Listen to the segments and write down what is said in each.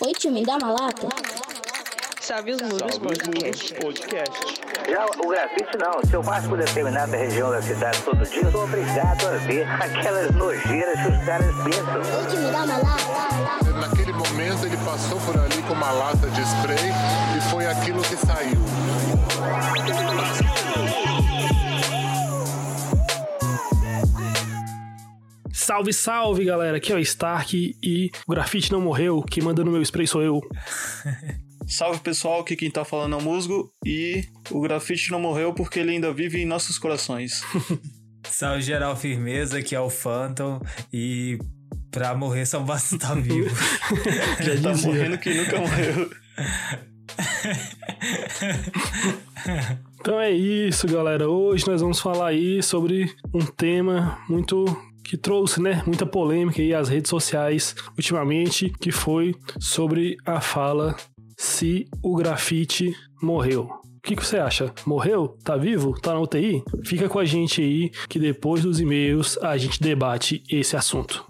Oi, tio, me dá uma lata? Salve os muros podcast. Podcast. Já o grafite não. Se eu passo por determinada região da cidade todo dia, eu sou obrigado a ver aquelas nojeiras que os caras pensam. Oi, tio, me dá uma lata? Naquele momento ele passou por ali com uma lata de spray e foi aquilo que saiu. Salve, salve, galera. Aqui é o Stark e o grafite não morreu. Quem manda no meu spray sou eu. Salve pessoal, aqui quem tá falando é o Musgo e o grafite não morreu porque ele ainda vive em nossos corações. Salve geral firmeza, que é o Phantom. E pra morrer só basta estar vivo. Já tá dizia. morrendo quem nunca morreu. Então é isso, galera. Hoje nós vamos falar aí sobre um tema muito que trouxe, né, muita polêmica aí às redes sociais ultimamente, que foi sobre a fala se o grafite morreu. O que, que você acha? Morreu? Tá vivo? Tá na UTI? Fica com a gente aí que depois dos e-mails a gente debate esse assunto.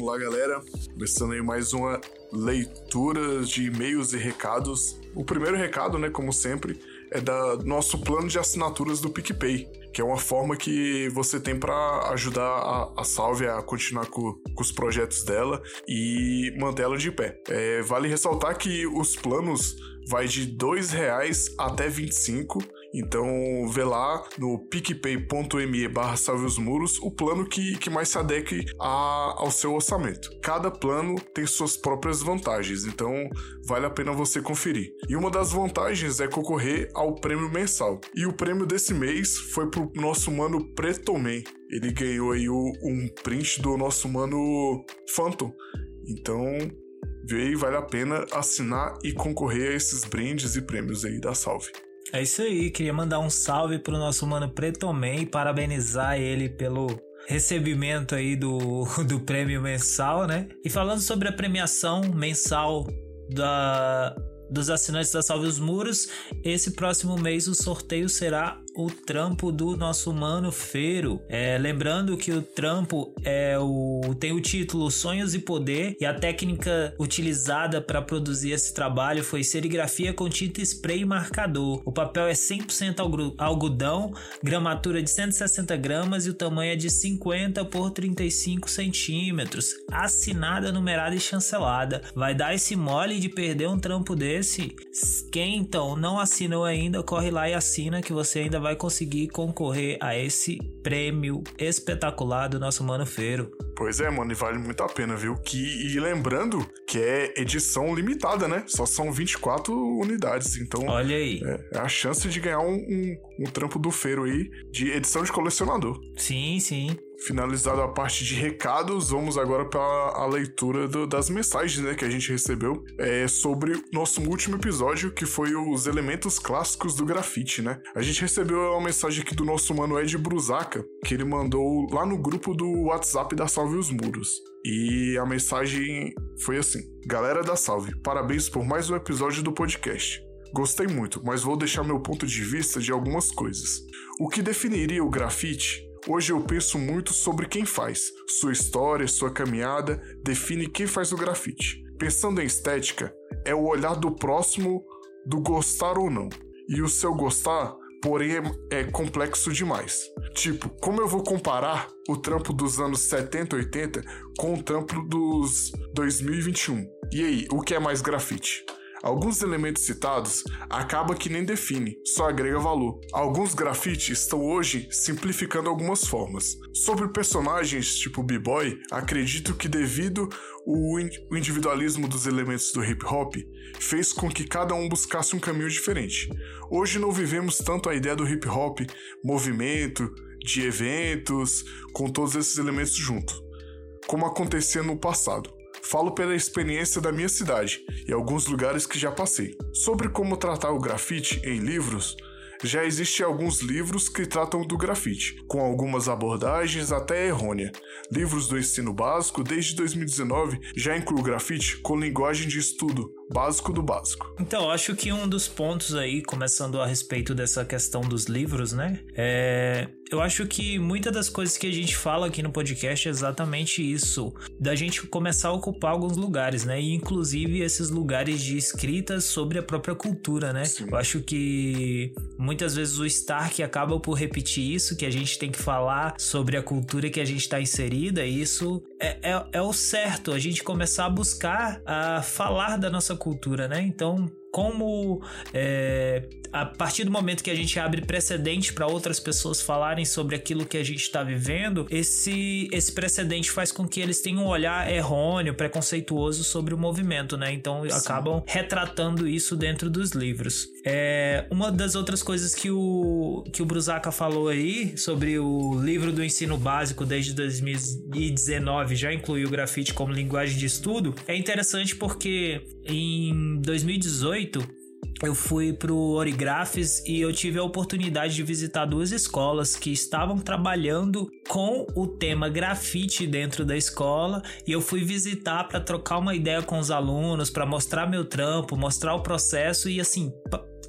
Vamos lá, galera. Começando aí mais uma leitura de e-mails e recados. O primeiro recado, né, como sempre, é da nosso plano de assinaturas do PicPay, que é uma forma que você tem para ajudar a, a Salve a continuar com, com os projetos dela e manter ela de pé. É, vale ressaltar que os planos vai de R$ 2,00 até 25 então vê lá no picpay.me barra salve os muros o plano que, que mais se adeque a, ao seu orçamento. Cada plano tem suas próprias vantagens, então vale a pena você conferir. E uma das vantagens é concorrer ao prêmio mensal. E o prêmio desse mês foi pro nosso mano Pretoman. Ele ganhou aí o- um print do nosso mano Phantom. Então vê aí, vale a pena assinar e concorrer a esses brindes e prêmios aí da Salve. É isso aí, queria mandar um salve pro nosso mano Pretoman e parabenizar ele pelo recebimento aí do, do prêmio mensal, né? E falando sobre a premiação mensal da, dos assinantes da Salve os Muros, esse próximo mês o sorteio será o trampo do nosso mano Feiro. É, lembrando que o trampo é o, tem o título Sonhos e Poder e a técnica utilizada para produzir esse trabalho foi serigrafia com tinta spray e marcador. O papel é 100% algru- algodão, gramatura de 160 gramas e o tamanho é de 50 por 35 centímetros. Assinada, numerada e chancelada. Vai dar esse mole de perder um trampo desse? Quem então não assinou ainda, corre lá e assina que você ainda vai conseguir concorrer a esse prêmio espetacular do nosso mano Feiro. Pois é, mano, e vale muito a pena, viu? Que, e lembrando que é edição limitada, né? Só são 24 unidades, então Olha aí. é, é a chance de ganhar um, um, um trampo do feiro aí de edição de colecionador. Sim, sim. Finalizado a parte de recados, vamos agora para a leitura do- das mensagens né, que a gente recebeu é, sobre nosso último episódio, que foi os elementos clássicos do grafite, né? A gente recebeu uma mensagem aqui do nosso mano Ed Brusaca, que ele mandou lá no grupo do WhatsApp da Salve os Muros. E a mensagem foi assim: Galera da Salve, parabéns por mais um episódio do podcast. Gostei muito, mas vou deixar meu ponto de vista de algumas coisas. O que definiria o grafite Hoje eu penso muito sobre quem faz. Sua história, sua caminhada define quem faz o grafite. Pensando em estética, é o olhar do próximo do gostar ou não. E o seu gostar, porém, é, é complexo demais. Tipo, como eu vou comparar o trampo dos anos 70, 80 com o trampo dos 2021? E aí, o que é mais grafite? Alguns elementos citados acaba que nem define, só agrega valor. Alguns grafites estão hoje simplificando algumas formas. Sobre personagens tipo B-Boy, acredito que devido o in- o individualismo dos elementos do hip hop fez com que cada um buscasse um caminho diferente. Hoje não vivemos tanto a ideia do hip hop, movimento, de eventos, com todos esses elementos juntos, como acontecia no passado. Falo pela experiência da minha cidade e alguns lugares que já passei. Sobre como tratar o grafite em livros, já existem alguns livros que tratam do grafite, com algumas abordagens até errônea. Livros do ensino básico, desde 2019, já incluem grafite com linguagem de estudo, básico do básico. Então, acho que um dos pontos aí, começando a respeito dessa questão dos livros, né? É. Eu acho que muitas das coisas que a gente fala aqui no podcast é exatamente isso, da gente começar a ocupar alguns lugares, né? E inclusive esses lugares de escritas sobre a própria cultura, né? Sim. Eu acho que muitas vezes o Stark acaba por repetir isso, que a gente tem que falar sobre a cultura que a gente está inserida, e isso é, é, é o certo, a gente começar a buscar a falar da nossa cultura, né? Então, como é, a partir do momento que a gente abre precedente para outras pessoas falarem sobre aquilo que a gente está vivendo, esse, esse precedente faz com que eles tenham um olhar errôneo, preconceituoso sobre o movimento, né? Então Sim. acabam retratando isso dentro dos livros. É, uma das outras coisas que o, que o Brusaka falou aí sobre o livro do ensino básico desde 2019 já incluiu o grafite como linguagem de estudo é interessante porque em 2018 eu fui pro Origrafes e eu tive a oportunidade de visitar duas escolas que estavam trabalhando com o tema grafite dentro da escola e eu fui visitar para trocar uma ideia com os alunos, para mostrar meu trampo, mostrar o processo e assim,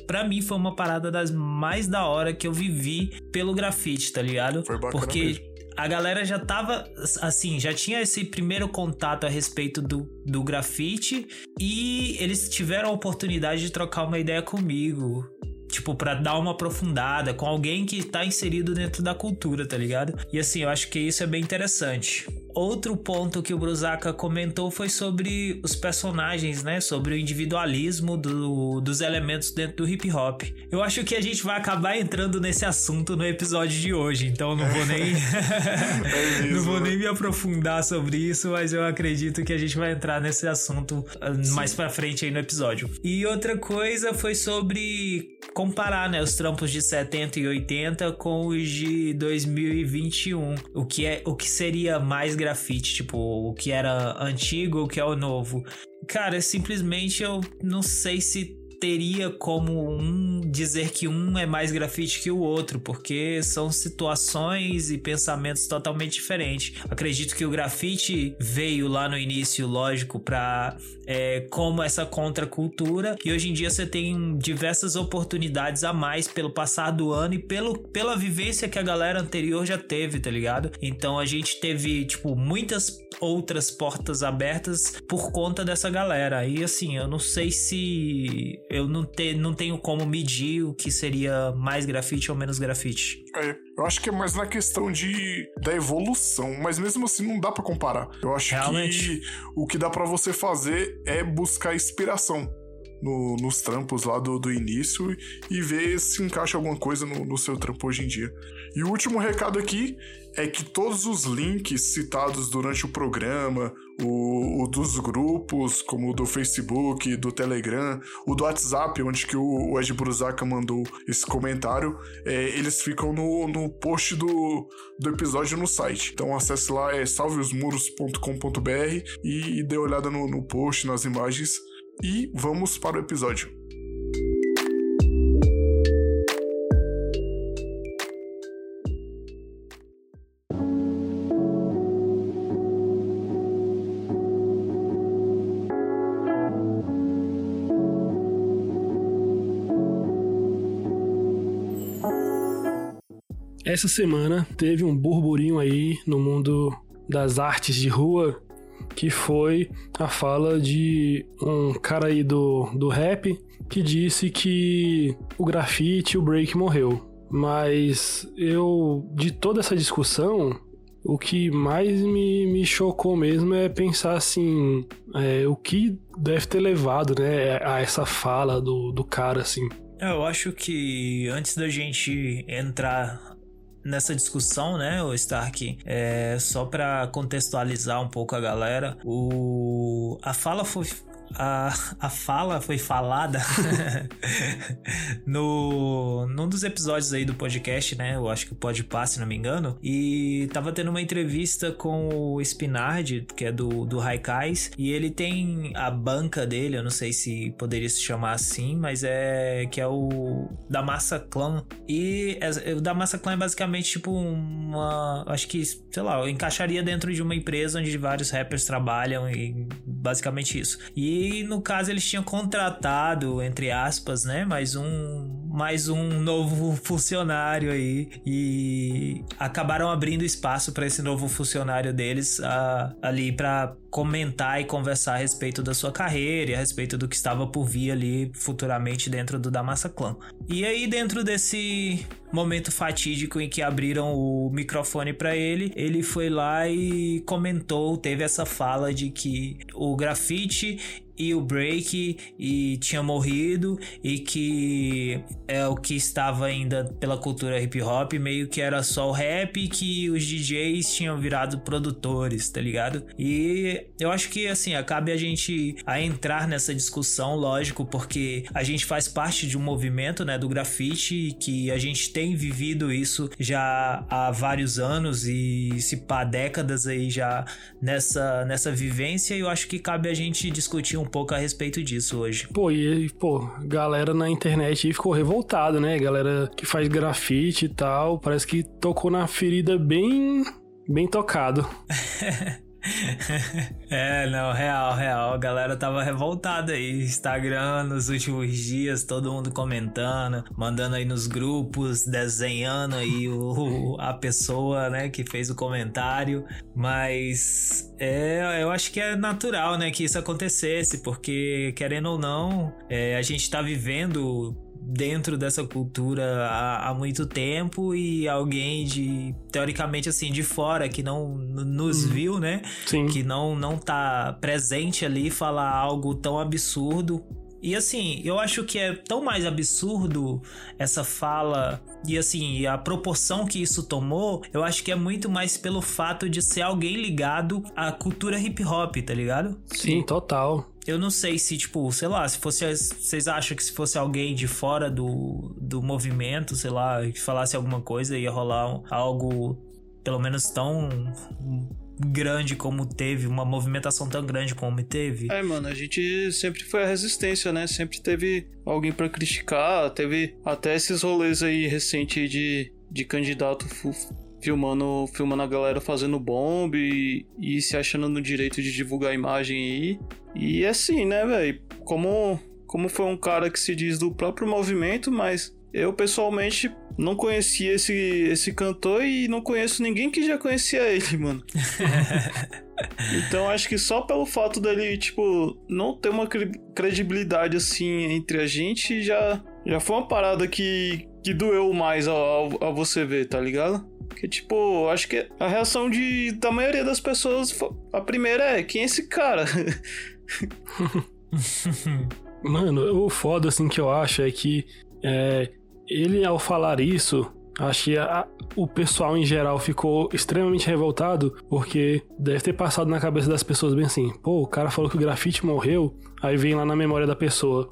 Pra mim foi uma parada das mais da hora que eu vivi pelo grafite, tá ligado? Foi bacana Porque mesmo. A galera já tava, assim, já tinha esse primeiro contato a respeito do, do grafite e eles tiveram a oportunidade de trocar uma ideia comigo. Tipo, pra dar uma aprofundada com alguém que tá inserido dentro da cultura, tá ligado? E assim, eu acho que isso é bem interessante. Outro ponto que o Brusaka comentou foi sobre os personagens, né? Sobre o individualismo do- dos elementos dentro do hip hop. Eu acho que a gente vai acabar entrando nesse assunto no episódio de hoje, então não vou nem. É mesmo, não vou né? nem me aprofundar sobre isso, mas eu acredito que a gente vai entrar nesse assunto ah, mais pra frente aí no episódio. E outra coisa foi sobre comparar, né, os trampos de 70 e 80 com os de 2021. O que é o que seria mais grafite, tipo, o que era antigo, o que é o novo. Cara, simplesmente eu não sei se teria como um dizer que um é mais grafite que o outro, porque são situações e pensamentos totalmente diferentes. Acredito que o grafite veio lá no início, lógico, para é, como essa contracultura e hoje em dia você tem diversas oportunidades a mais pelo passar do ano e pelo, pela vivência que a galera anterior já teve, tá ligado? Então a gente teve, tipo, muitas outras portas abertas por conta dessa galera. E assim, eu não sei se eu não, te, não tenho como medir o que seria mais grafite ou menos grafite. É, eu acho que é mais na questão de da evolução, mas mesmo assim não dá pra comparar. Eu acho Realmente. que o que dá pra você fazer é buscar inspiração no- nos trampos lá do, do início e ver se encaixa alguma coisa no, no seu trampo hoje em dia. E o último recado aqui é que todos os links citados durante o programa, o, o dos grupos, como o do Facebook, do Telegram, o do WhatsApp, onde que o, o Ed Brusaka mandou esse comentário, é, eles ficam no, no post do, do episódio no site. Então acesse lá, é salveosmuros.com.br e, e dê uma olhada no, no post, nas imagens. E vamos para o episódio. Essa semana teve um burburinho aí no mundo das artes de rua que foi a fala de um cara aí do, do rap que disse que o grafite, o break morreu. Mas eu, de toda essa discussão, o que mais me, me chocou mesmo é pensar assim, é, o que deve ter levado, né, a essa fala do, do cara, assim. Eu acho que antes da gente entrar nessa discussão, né, o Stark, é, só para contextualizar um pouco a galera, o a fala foi a, a fala foi falada no num dos episódios aí do podcast, né? Eu acho que o Podpah, se não me engano. E tava tendo uma entrevista com o Spinardi, que é do, do Haikais. E ele tem a banca dele, eu não sei se poderia se chamar assim, mas é que é o da Massa Clan. E é, o da Massa Clan é basicamente tipo uma. Acho que, sei lá, encaixaria dentro de uma empresa onde vários rappers trabalham e basicamente isso. E no caso eles tinham contratado, entre aspas, né? Mais um, mais um novo funcionário aí e acabaram abrindo espaço para esse novo funcionário deles a, ali para comentar e conversar a respeito da sua carreira e a respeito do que estava por vir ali futuramente dentro do Damassa Clan. E aí dentro desse momento fatídico em que abriram o microfone para ele, ele foi lá e comentou, teve essa fala de que o grafite e o Break e tinha morrido e que é o que estava ainda pela cultura hip hop, meio que era só o rap que os DJs tinham virado produtores, tá ligado? E eu acho que assim, acabe a gente a entrar nessa discussão, lógico, porque a gente faz parte de um movimento, né, do grafite que a gente tem vivido isso já há vários anos e se pá décadas aí já nessa nessa vivência, e eu acho que cabe a gente discutir um pouco a respeito disso hoje. Pô, e pô, galera na internet ficou revoltada, né? Galera que faz grafite e tal, parece que tocou na ferida bem bem tocado. é, não, real, real. A galera tava revoltada aí. Instagram nos últimos dias, todo mundo comentando, mandando aí nos grupos, desenhando aí o, a pessoa, né, que fez o comentário. Mas é, eu acho que é natural, né, que isso acontecesse, porque querendo ou não, é, a gente tá vivendo dentro dessa cultura há, há, muito tempo e alguém de teoricamente assim de fora que não nos hum. viu, né? Sim. Que não não tá presente ali falar algo tão absurdo. E assim, eu acho que é tão mais absurdo essa fala e assim, a proporção que isso tomou, eu acho que é muito mais pelo fato de ser alguém ligado à cultura hip hop, tá ligado? Sim, total. Eu não sei se, tipo, sei lá, se fosse. Vocês acham que se fosse alguém de fora do, do movimento, sei lá, que falasse alguma coisa, ia rolar algo pelo menos tão grande como teve, uma movimentação tão grande como teve. É, mano, a gente sempre foi a resistência, né? Sempre teve alguém para criticar, teve até esses rolês aí recentes de, de candidato filmando, filmando a galera fazendo bomba e, e se achando no direito de divulgar a imagem aí. E assim, né, velho? Como, como foi um cara que se diz do próprio movimento, mas eu pessoalmente não conhecia esse, esse cantor e não conheço ninguém que já conhecia ele, mano. então acho que só pelo fato dele, tipo, não ter uma credibilidade assim entre a gente já, já foi uma parada que, que doeu mais a, a você ver, tá ligado? Que, tipo, acho que a reação de, da maioria das pessoas, a primeira é: quem é esse cara? Mano, o foda, assim, que eu acho é que é, ele, ao falar isso, acho que a, o pessoal em geral ficou extremamente revoltado, porque deve ter passado na cabeça das pessoas bem assim: pô, o cara falou que o grafite morreu, aí vem lá na memória da pessoa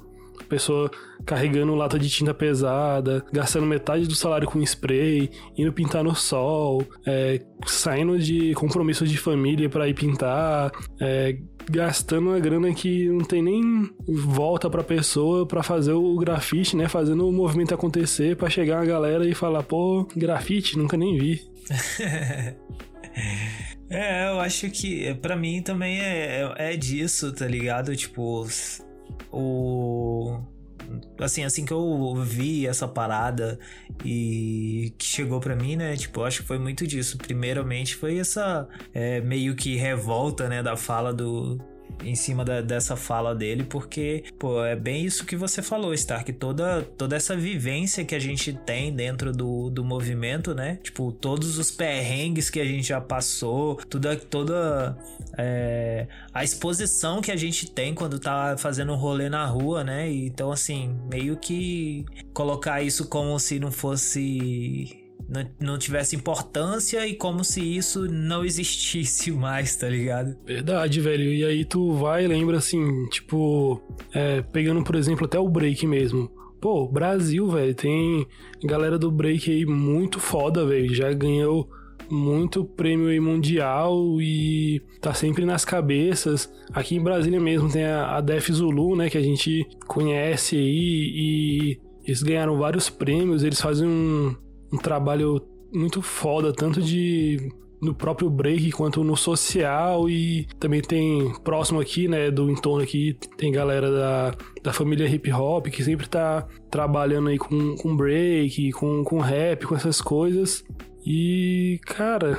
pessoa carregando lata de tinta pesada, gastando metade do salário com spray, indo pintar no sol, é, saindo de compromissos de família para ir pintar, é, gastando uma grana que não tem nem volta pra pessoa para fazer o grafite, né? Fazendo o movimento acontecer para chegar a galera e falar, pô, grafite, nunca nem vi. é, eu acho que para mim também é, é disso, tá ligado? Tipo, o assim, assim que eu vi essa parada e que chegou para mim, né? Tipo, acho que foi muito disso. Primeiramente foi essa é, meio que revolta, né, da fala do, em cima da, dessa fala dele, porque, pô, é bem isso que você falou, Stark. Toda, toda essa vivência que a gente tem dentro do, do movimento, né? Tipo, todos os perrengues que a gente já passou, toda, toda é, a exposição que a gente tem quando tá fazendo um rolê na rua, né? Então, assim, meio que colocar isso como se não fosse não, não tivesse importância e como se isso não existisse mais, tá ligado? Verdade, velho. E aí tu vai lembra assim, tipo, é, pegando por exemplo até o break mesmo. Pô, Brasil, velho, tem galera do break aí muito foda, velho. Já ganhou muito prêmio aí mundial e tá sempre nas cabeças. Aqui em Brasília mesmo tem a, a Def Zulu, né, que a gente conhece aí e eles ganharam vários prêmios. Eles fazem um, um trabalho muito foda, tanto de no próprio break quanto no social e também tem próximo aqui, né, do entorno aqui, tem galera da, da família hip hop que sempre tá trabalhando aí com, com break, com, com rap, com essas coisas. E, cara,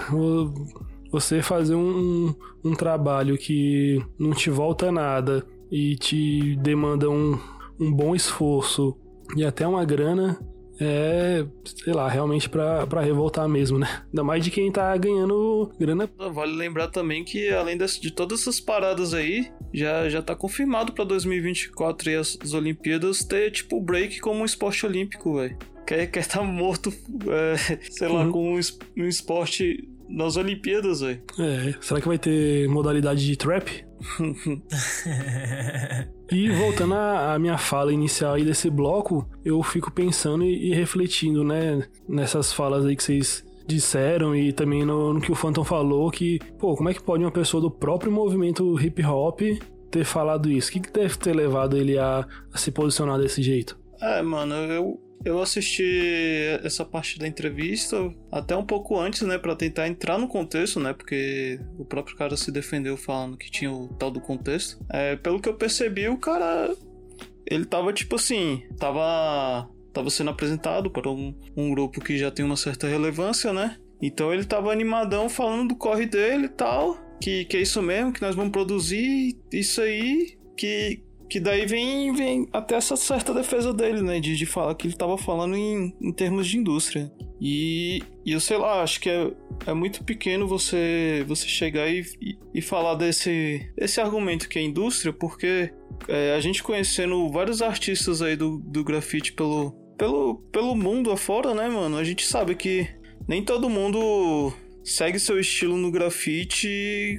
você fazer um, um trabalho que não te volta nada e te demanda um, um bom esforço e até uma grana, é, sei lá, realmente para revoltar mesmo, né? Ainda mais de quem tá ganhando grana. Vale lembrar também que além de todas essas paradas aí, já, já tá confirmado pra 2024 e as, as Olimpíadas ter, tipo, o break como um esporte olímpico, velho. Quer, quer tá morto, é, sei lá, uhum. com um esporte nas Olimpíadas, velho. É, será que vai ter modalidade de trap? e voltando à minha fala inicial aí desse bloco, eu fico pensando e, e refletindo, né, nessas falas aí que vocês disseram e também no, no, que o Phantom falou que, pô, como é que pode uma pessoa do próprio movimento hip hop ter falado isso? O que, que deve ter levado ele a, a se posicionar desse jeito? É, mano, eu, eu assisti essa parte da entrevista até um pouco antes, né, para tentar entrar no contexto, né, porque o próprio cara se defendeu falando que tinha o tal do contexto. É, pelo que eu percebi, o cara ele tava tipo assim, tava tava sendo apresentado para um, um grupo que já tem uma certa relevância, né? Então ele tava animadão falando do corre dele e tal, que, que é isso mesmo, que nós vamos produzir isso aí, que que daí vem, vem até essa certa defesa dele, né? De, de falar que ele tava falando em, em termos de indústria. E, e eu sei lá, acho que é, é muito pequeno você, você chegar e, e, e falar desse, desse argumento que é indústria, porque é, a gente conhecendo vários artistas aí do, do grafite pelo, pelo, pelo mundo afora, né, mano? A gente sabe que nem todo mundo segue seu estilo no grafite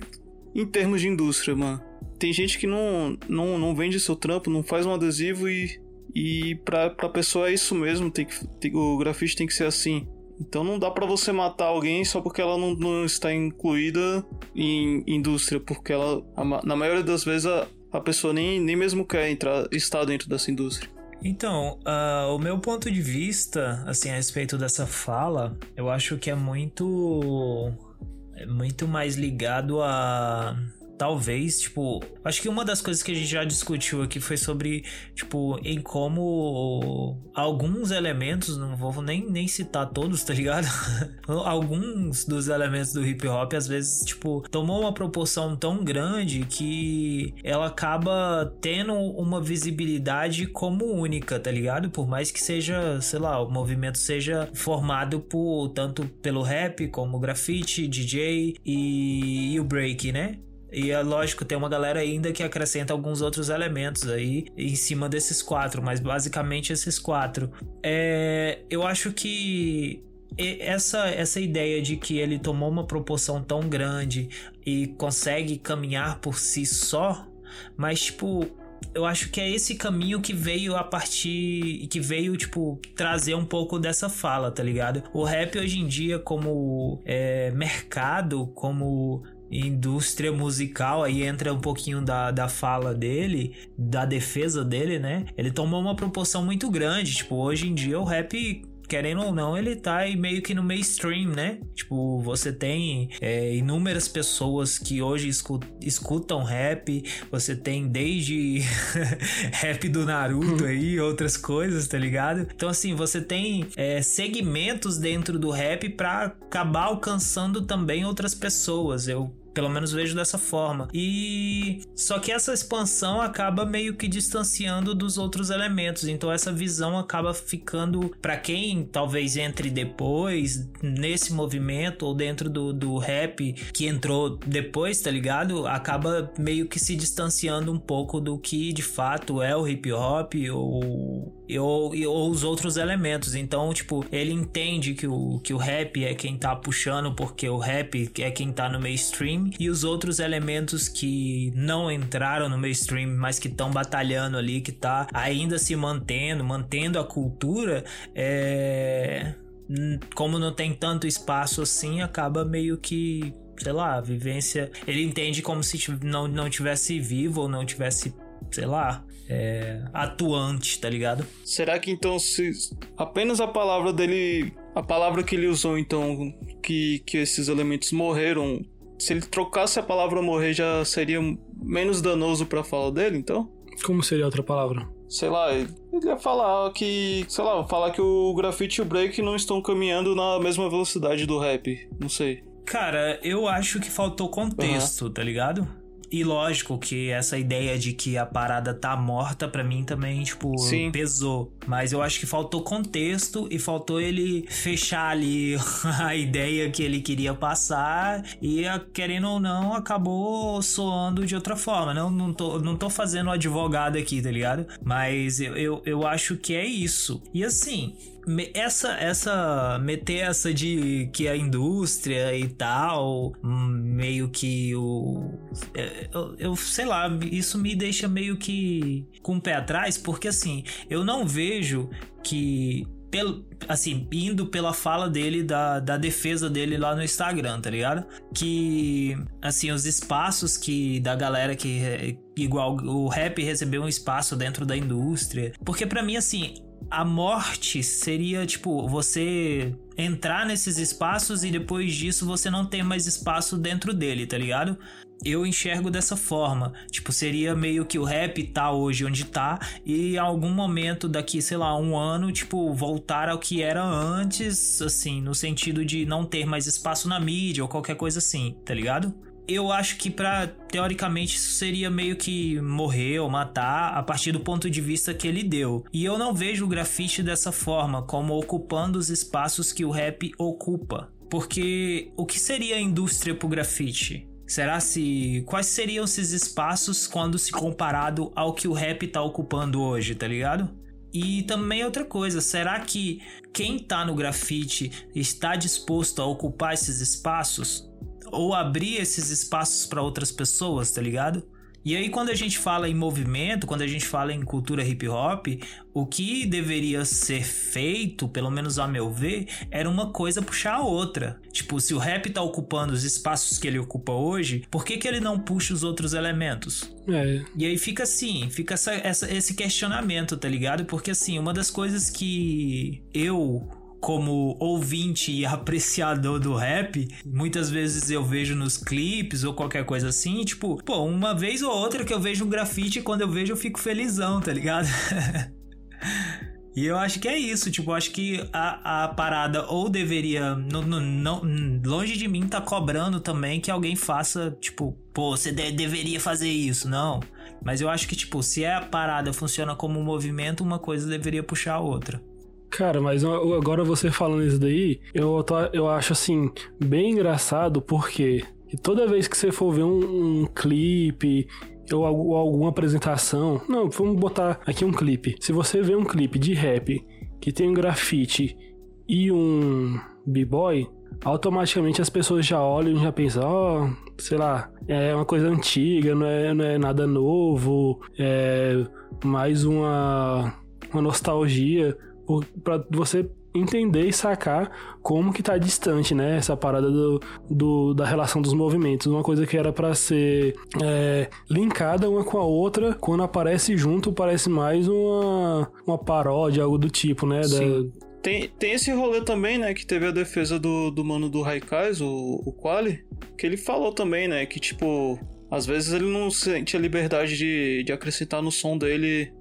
em termos de indústria, mano tem gente que não, não, não vende seu trampo, não faz um adesivo e, e pra, pra pessoa é isso mesmo, tem que, tem, o grafite tem que ser assim. Então não dá para você matar alguém só porque ela não, não está incluída em indústria, porque ela, na maioria das vezes, a, a pessoa nem, nem mesmo quer entrar, estar dentro dessa indústria. Então, uh, o meu ponto de vista, assim, a respeito dessa fala, eu acho que é muito, é muito mais ligado a talvez, tipo, acho que uma das coisas que a gente já discutiu aqui foi sobre, tipo, em como alguns elementos, não vou nem, nem citar todos, tá ligado? alguns dos elementos do hip hop às vezes, tipo, tomou uma proporção tão grande que ela acaba tendo uma visibilidade como única, tá ligado? Por mais que seja, sei lá, o movimento seja formado por tanto pelo rap como grafite, DJ e, e o break, né? E é lógico, tem uma galera ainda que acrescenta alguns outros elementos aí em cima desses quatro, mas basicamente esses quatro. É, eu acho que essa, essa ideia de que ele tomou uma proporção tão grande e consegue caminhar por si só, mas tipo, eu acho que é esse caminho que veio a partir. que veio, tipo, trazer um pouco dessa fala, tá ligado? O rap hoje em dia, como é, mercado, como indústria musical, aí entra um pouquinho da, da fala dele, da defesa dele, né? Ele tomou uma proporção muito grande. Tipo, hoje em dia o rap querendo ou não, ele tá aí meio que no mainstream, né? Tipo, você tem é, inúmeras pessoas que hoje escutam, escutam rap, você tem desde rap do Naruto aí, outras coisas, tá ligado? Então, assim, você tem é, segmentos dentro do rap para acabar alcançando também outras pessoas. Eu Pelo menos vejo dessa forma. E só que essa expansão acaba meio que distanciando dos outros elementos. Então essa visão acaba ficando para quem talvez entre depois nesse movimento ou dentro do, do rap que entrou depois, tá ligado? Acaba meio que se distanciando um pouco do que de fato é o hip hop ou ou, ou os outros elementos. Então, tipo, ele entende que o, que o rap é quem tá puxando porque o rap é quem tá no mainstream e os outros elementos que não entraram no mainstream, mas que estão batalhando ali, que tá ainda se mantendo, mantendo a cultura, é como não tem tanto espaço assim, acaba meio que, sei lá, vivência. Ele entende como se não, não tivesse vivo ou não tivesse, sei lá, é, atuante, tá ligado? Será que então se apenas a palavra dele, a palavra que ele usou então que que esses elementos morreram, se ele trocasse a palavra morrer já seria menos danoso para fala dele, então? Como seria outra palavra? Sei lá, ele ia falar que, sei lá, falar que o grafite e o break não estão caminhando na mesma velocidade do rap, não sei. Cara, eu acho que faltou contexto, uhum. tá ligado? E lógico que essa ideia de que a parada tá morta, para mim também, tipo, Sim. pesou. Mas eu acho que faltou contexto e faltou ele fechar ali a ideia que ele queria passar e, querendo ou não, acabou soando de outra forma. Não, não, tô, não tô fazendo advogado aqui, tá ligado? Mas eu, eu, eu acho que é isso. E assim, essa essa meter essa de que a indústria e tal meio que o é, eu, eu, sei lá isso me deixa meio que com o pé atrás porque assim eu não vejo que pelo, assim, indo pela fala dele, da, da defesa dele lá no Instagram, tá ligado? Que, assim, os espaços que da galera que, igual o rap recebeu um espaço dentro da indústria. Porque para mim, assim, a morte seria tipo você entrar nesses espaços e depois disso você não ter mais espaço dentro dele, tá ligado? Eu enxergo dessa forma. Tipo, seria meio que o rap tá hoje onde tá e em algum momento daqui, sei lá, um ano, tipo, voltar ao que era antes, assim, no sentido de não ter mais espaço na mídia ou qualquer coisa assim, tá ligado? Eu acho que para teoricamente isso seria meio que morrer ou matar a partir do ponto de vista que ele deu. E eu não vejo o grafite dessa forma, como ocupando os espaços que o rap ocupa. Porque o que seria a indústria pro grafite? Será se quais seriam esses espaços quando se comparado ao que o rap tá ocupando hoje, tá ligado? E também outra coisa, será que quem tá no grafite está disposto a ocupar esses espaços? Ou abrir esses espaços para outras pessoas, tá ligado? E aí, quando a gente fala em movimento, quando a gente fala em cultura hip hop, o que deveria ser feito, pelo menos a meu ver, era uma coisa puxar a outra. Tipo, se o rap tá ocupando os espaços que ele ocupa hoje, por que, que ele não puxa os outros elementos? É. E aí fica assim, fica essa, essa, esse questionamento, tá ligado? Porque assim, uma das coisas que eu como ouvinte e apreciador do rap, muitas vezes eu vejo nos clipes ou qualquer coisa assim, tipo, pô, uma vez ou outra que eu vejo um grafite, quando eu vejo eu fico felizão, tá ligado? E eu acho que é isso, tipo, eu acho que a, a parada ou deveria, longe de mim tá cobrando também que alguém faça, tipo, pô, você de, deveria fazer isso, não. Mas eu acho que, tipo, se a parada funciona como um movimento, uma coisa deveria puxar a outra. Cara, mas agora você falando isso daí, eu, tô, eu acho assim, bem engraçado porque toda vez que você for ver um, um clipe ou, ou alguma apresentação, não, vamos botar aqui um clipe. Se você vê um clipe de rap que tem um grafite e um b-boy, automaticamente as pessoas já olham e já pensam, ó, oh, sei lá, é uma coisa antiga, não é, não é nada novo, é mais uma, uma nostalgia para você entender e sacar como que tá distante, né? Essa parada do, do da relação dos movimentos. Uma coisa que era para ser é, linkada uma com a outra, quando aparece junto, parece mais uma, uma paródia, algo do tipo, né? Sim. Da... Tem, tem esse rolê também, né? Que teve a defesa do, do mano do Raikais, o, o Quali, que ele falou também, né? Que tipo, às vezes ele não sente a liberdade de, de acrescentar no som dele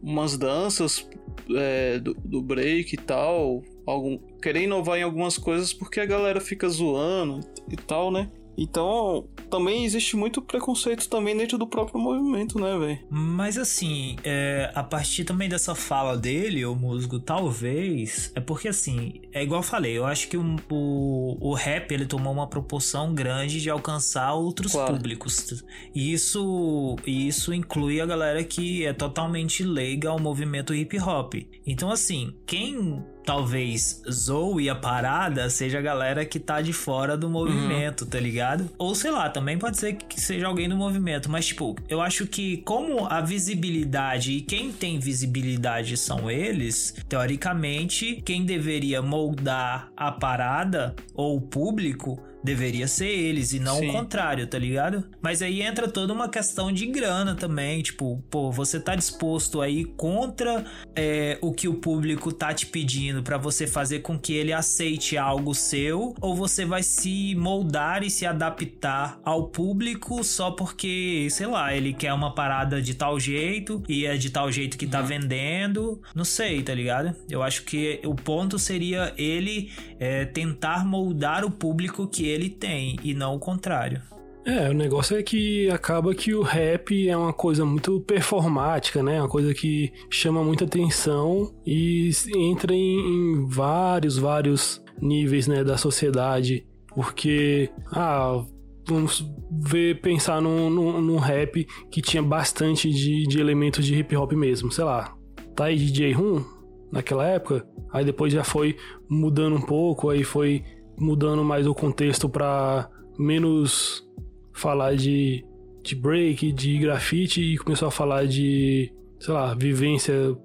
umas danças é, do, do, break e tal, algum, querer inovar em algumas coisas porque a galera fica zoando e tal, né? Então, também existe muito preconceito também dentro do próprio movimento, né, velho? Mas assim, é, a partir também dessa fala dele, o musgo, talvez, é porque assim, é igual eu falei, eu acho que o, o, o rap ele tomou uma proporção grande de alcançar outros Claro. públicos. E isso, e isso inclui a galera que é totalmente leiga ao movimento hip hop. Então, assim, quem talvez zoe a parada seja a galera que tá de fora do movimento, tá ligado? Ou sei lá, também pode ser que seja alguém do movimento, mas tipo, eu acho que como a visibilidade e quem tem visibilidade são eles, teoricamente, quem deveria moldar a parada ou o público deveria ser eles e não Sim. o contrário, tá ligado? Mas aí entra toda uma questão de grana também, tipo, pô, você tá disposto aí contra é, o que o público tá te pedindo pra você fazer com que ele aceite algo seu, ou você vai se moldar e se adaptar ao público só porque, sei lá, ele quer uma parada de tal jeito e é de tal jeito que tá vendendo, não sei, tá ligado? Eu acho que o ponto seria ele é, tentar moldar o público que ele tem e não o contrário. É, o negócio é que acaba que o rap é uma coisa muito performática, né? Uma coisa que chama muita atenção e entra em, em vários, vários níveis, né, da sociedade. Porque, ah, vamos ver, pensar num, num, num rap que tinha bastante de, de elementos de hip hop mesmo, sei lá. Tá aí DJ Rum, naquela época, aí depois já foi mudando um pouco, aí foi mudando mais o contexto pra menos falar de, de break, de grafite e começou a falar de, sei lá, vivência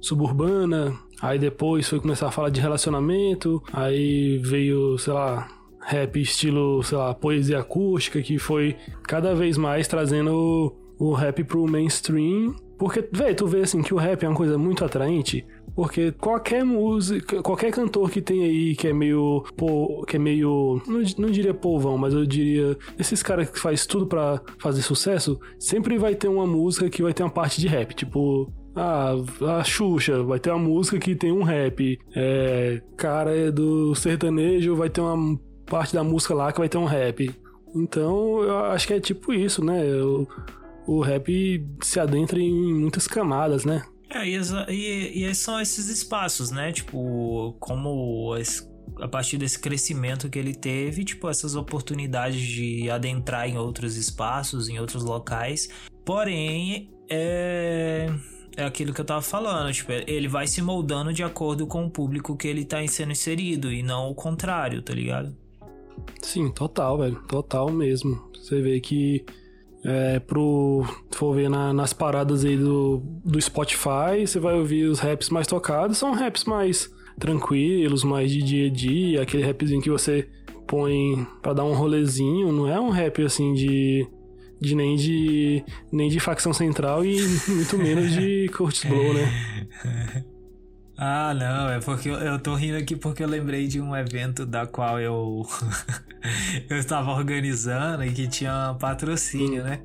suburbana. Aí depois foi começar a falar de relacionamento. Aí veio, sei lá, rap estilo, sei lá, poesia acústica, que foi cada vez mais trazendo o, o rap pro mainstream. Porque, velho, tu vê assim que o rap é uma coisa muito atraente. Porque qualquer música, qualquer cantor que tem aí que é meio. Que é meio. Não, não diria povão, mas eu diria. Esses caras que faz tudo pra fazer sucesso, sempre vai ter uma música que vai ter uma parte de rap. Tipo. Ah, a Xuxa vai ter uma música que tem um rap. É. Cara é do sertanejo vai ter uma parte da música lá que vai ter um rap. Então, eu acho que é tipo isso, né? O, o rap se adentra em muitas camadas, né? É, e, e, e são esses espaços, né? Tipo, como es- a partir desse crescimento que ele teve, tipo, essas oportunidades de adentrar em outros espaços, em outros locais. Porém, é. É aquilo que eu tava falando, tipo, ele vai se moldando de acordo com o público que ele tá sendo inserido e não o contrário, tá ligado? Sim, total, velho. Total mesmo. Você vê que é, pro. For ver na- nas paradas aí do, do Spotify, você vai ouvir os raps mais tocados, são raps mais tranquilos, mais de dia a dia, aquele rapzinho que você põe pra dar um rolezinho, não é um rap assim de. De nem de. nem de facção central e muito menos de Curtis Blow, né? Ah, não, é porque eu, eu tô rindo aqui porque eu lembrei de um evento da qual eu eu estava organizando e que tinha patrocínio, né?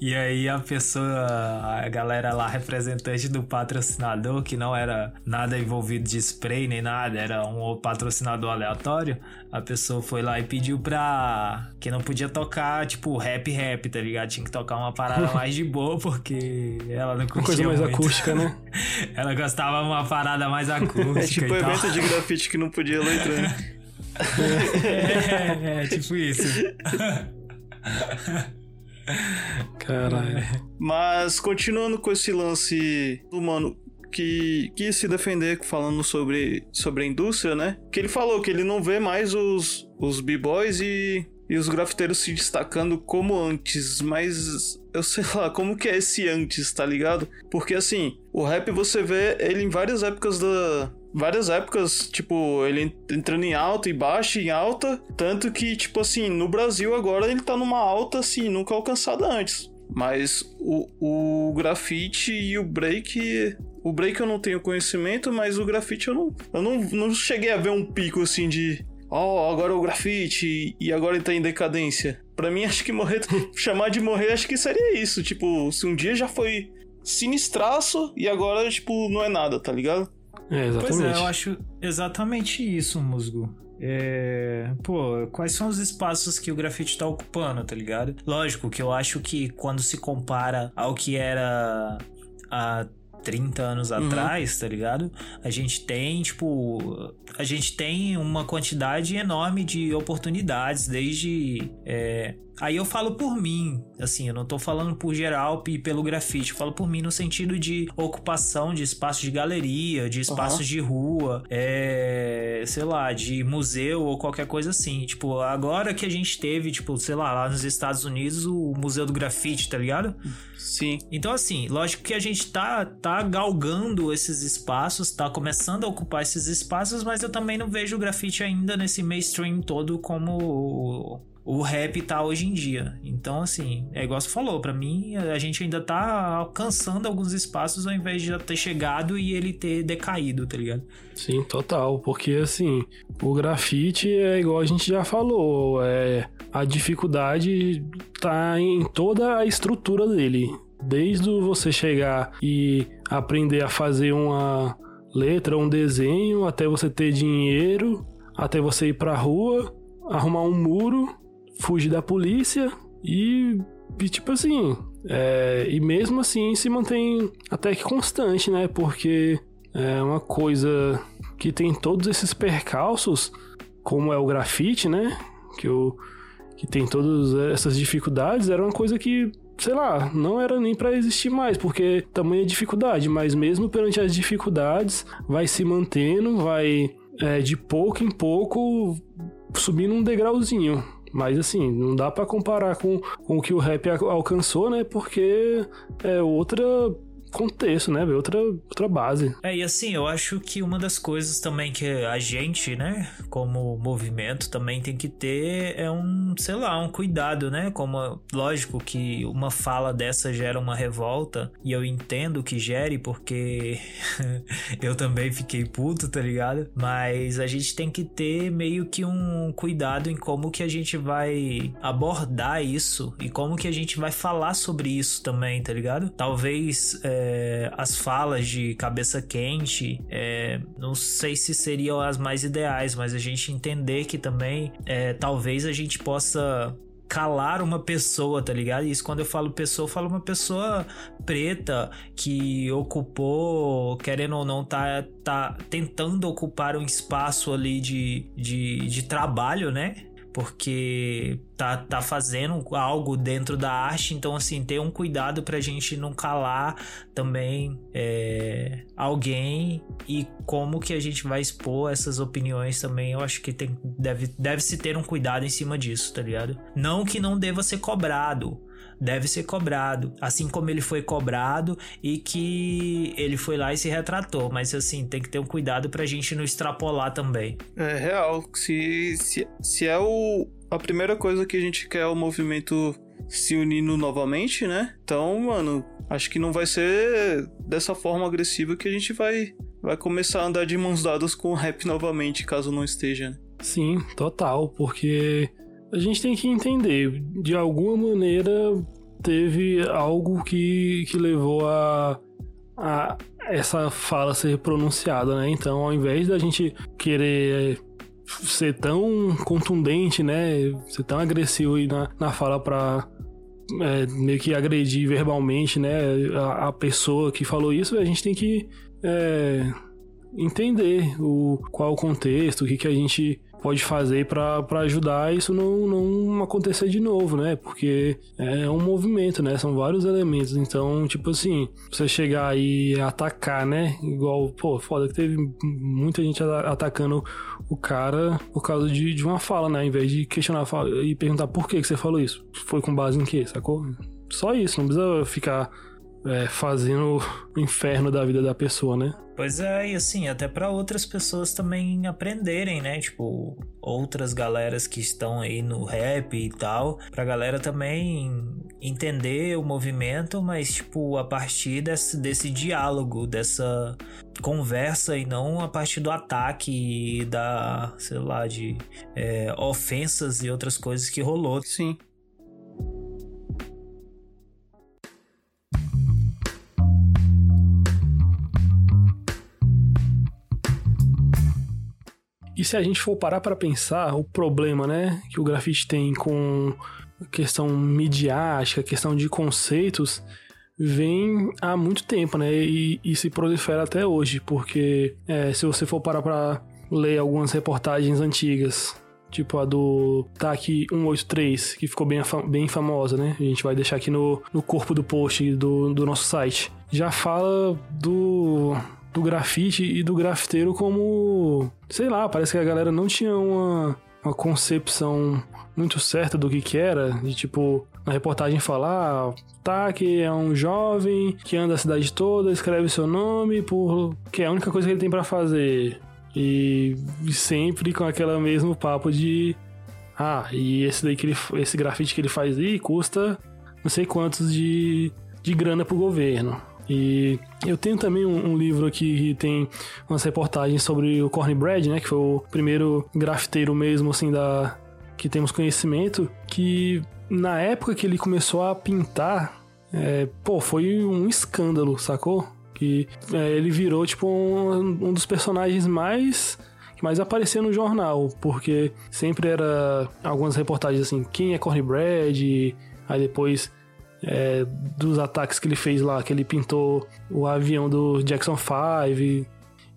E aí a pessoa, a galera lá, representante do patrocinador, que não era nada envolvido de spray nem nada, era um patrocinador aleatório, a pessoa foi lá e pediu pra. que não podia tocar, tipo, rap rap, tá ligado? Tinha que tocar uma parada mais de boa, porque ela não curtia Uma coisa mais muito. acústica, né? Ela gostava de uma parada mais acústica. É tipo e tal. evento de grafite que não podia letra, né? É, é, tipo isso. Caralho. Mas continuando com esse lance do mano que quis se defender falando sobre, sobre a indústria, né? Que ele falou que ele não vê mais os, os b-boys e, e os grafiteiros se destacando como antes, mas eu sei lá, como que é esse antes, tá ligado? Porque assim, o rap você vê ele em várias épocas da. Várias épocas, tipo, ele entrando em alta e baixa, em alta. Tanto que, tipo assim, no Brasil agora ele tá numa alta, assim, nunca alcançada antes. Mas o, o grafite e o break. O break eu não tenho conhecimento, mas o grafite eu não. Eu não, não cheguei a ver um pico assim de. Ó, agora o grafite e agora ele tá em decadência. Pra mim, acho que morrer. chamar de morrer, acho que seria isso. Tipo, se um dia já foi sinistraço e agora, tipo, não é nada, tá ligado? É, Pois exatamente. é, eu acho exatamente isso, Musgo. é, pô, quais são os espaços que o grafite tá ocupando, tá ligado? Lógico que eu acho que quando se compara ao que era há 30 anos Uhum. atrás, tá ligado? A gente tem, tipo, a gente tem uma quantidade enorme de oportunidades, desde. é, Aí eu falo por mim, assim, eu não tô falando por geral e pelo grafite, eu falo por mim no sentido de ocupação de espaços de galeria, de espaços de rua, é, sei lá, de museu ou qualquer coisa assim. Tipo, agora que a gente teve, tipo, sei lá, lá nos Estados Unidos, o Museu do Grafite, tá ligado? Sim. Então, assim, lógico que a gente tá, tá galgando esses espaços, tá começando a ocupar esses espaços, mas eu também não vejo o grafite ainda nesse mainstream todo como o, rap tá hoje em dia. Então, assim, é igual você falou, pra mim, a gente ainda tá alcançando alguns espaços ao invés de já ter chegado e ele ter decaído, tá ligado? Sim, total. Porque assim, o grafite é igual a gente já falou, é, a dificuldade tá em toda a estrutura dele. Desde você chegar e aprender a fazer uma letra, um desenho, até você ter dinheiro, até você ir pra rua, arrumar um muro, fugir da polícia e, e tipo assim. é, e mesmo assim se mantém até que constante, né? Porque é uma coisa que tem todos esses percalços, como é o grafite, né? Que, o, que tem todas essas dificuldades, era uma coisa que, sei lá, não era nem pra existir mais, porque tamanha dificuldade, mas mesmo perante as dificuldades, vai se mantendo, vai é, de pouco em pouco subindo um degrauzinho. Mas assim, não dá pra comparar com, com o que o rap al- alcançou, né? Porque é outra contexto, né? Outra, outra base. É, e assim, eu acho que uma das coisas também que a gente, né, como movimento, também tem que ter é um, sei lá, um cuidado, né? Como, lógico que uma fala dessa gera uma revolta, e eu entendo que gere, porque eu também fiquei puto, tá ligado? Mas a gente tem que ter meio que um cuidado em como que a gente vai abordar isso e como que a gente vai falar sobre isso também, tá ligado? Talvez é, as falas de cabeça quente, é, não sei se seriam as mais ideais, mas a gente entender que também é, talvez a gente possa calar uma pessoa, tá ligado? Isso quando eu falo pessoa, eu falo uma pessoa preta que ocupou, querendo ou não, tá, tá tentando ocupar um espaço ali de, de, de trabalho, né? Porque tá, tá fazendo algo dentro da arte, então assim, ter um cuidado pra gente não calar também é, alguém e como que a gente vai expor essas opiniões também, eu acho que tem, deve, deve se ter um cuidado em cima disso, tá ligado? Não que não deva ser cobrado, deve ser cobrado, assim como ele foi cobrado e que ele foi lá e se retratou, mas assim, tem que ter um cuidado pra gente não extrapolar também. É real. Se, se, se é o, a primeira coisa que a gente quer é o movimento se unindo novamente, né? Então, mano, acho que não vai ser dessa forma agressiva que a gente vai, vai começar a andar de mãos dadas com o rap novamente, caso não esteja, né? Sim, total, porque a gente tem que entender, de alguma maneira teve algo que, que levou a, a essa fala ser pronunciada, né? Então, ao invés da gente querer ser tão contundente, né? Ser tão agressivo na, na fala pra é, meio que agredir verbalmente, né? A, a pessoa que falou isso, a gente tem que é, entender o, qual o contexto, o que, que a gente pode fazer para ajudar isso não, não acontecer de novo, né? Porque é um movimento, né? São vários elementos. Então, tipo assim, você chegar e atacar, né? Igual, pô, foda que teve muita gente ata- atacando o cara por causa de, de uma fala, né? Ao invés de questionar e perguntar por que, que você falou isso. Foi com base em quê, sacou? Só isso, não precisa ficar é, fazendo o inferno da vida da pessoa, né? Pois é, e assim, até para outras pessoas também aprenderem, né? Tipo, outras galeras que estão aí no rap e tal, pra galera também entender o movimento, mas tipo, a partir desse, desse diálogo, dessa conversa e não a partir do ataque e da, sei lá, de é, ofensas e outras coisas que rolou. Sim. E se a gente for parar para pensar, o problema, né, que o grafite tem com questão midiática, questão de conceitos, vem há muito tempo, né? E, e se prolifera até hoje, porque é, se você for parar para ler algumas reportagens antigas, tipo a do TAC 183, que ficou bem, bem famosa, né? A gente vai deixar aqui no, no corpo do post do, do nosso site. Já fala do, do grafite e do grafiteiro como, sei lá, parece que a galera não tinha uma, uma concepção muito certa do que que era, de tipo, na reportagem falar, tá, que é um jovem que anda a cidade toda, escreve seu nome, porque é a única coisa que ele tem para fazer. E sempre com aquele mesmo papo de ah, e esse daí que ele, esse grafite que ele faz aí custa não sei quantos de, de grana pro governo. E eu tenho também um, um, livro aqui que tem umas reportagens sobre o Cornbread, né, que foi o primeiro grafiteiro mesmo assim da que temos conhecimento, que na época que ele começou a pintar, é, pô, foi um escândalo, sacou? Que é, ele virou, tipo, um, um dos personagens mais que mais aparecia no jornal, porque sempre era algumas reportagens assim, quem é Cornbread, aí depois é, dos ataques que ele fez lá, que ele pintou o avião do Jackson 5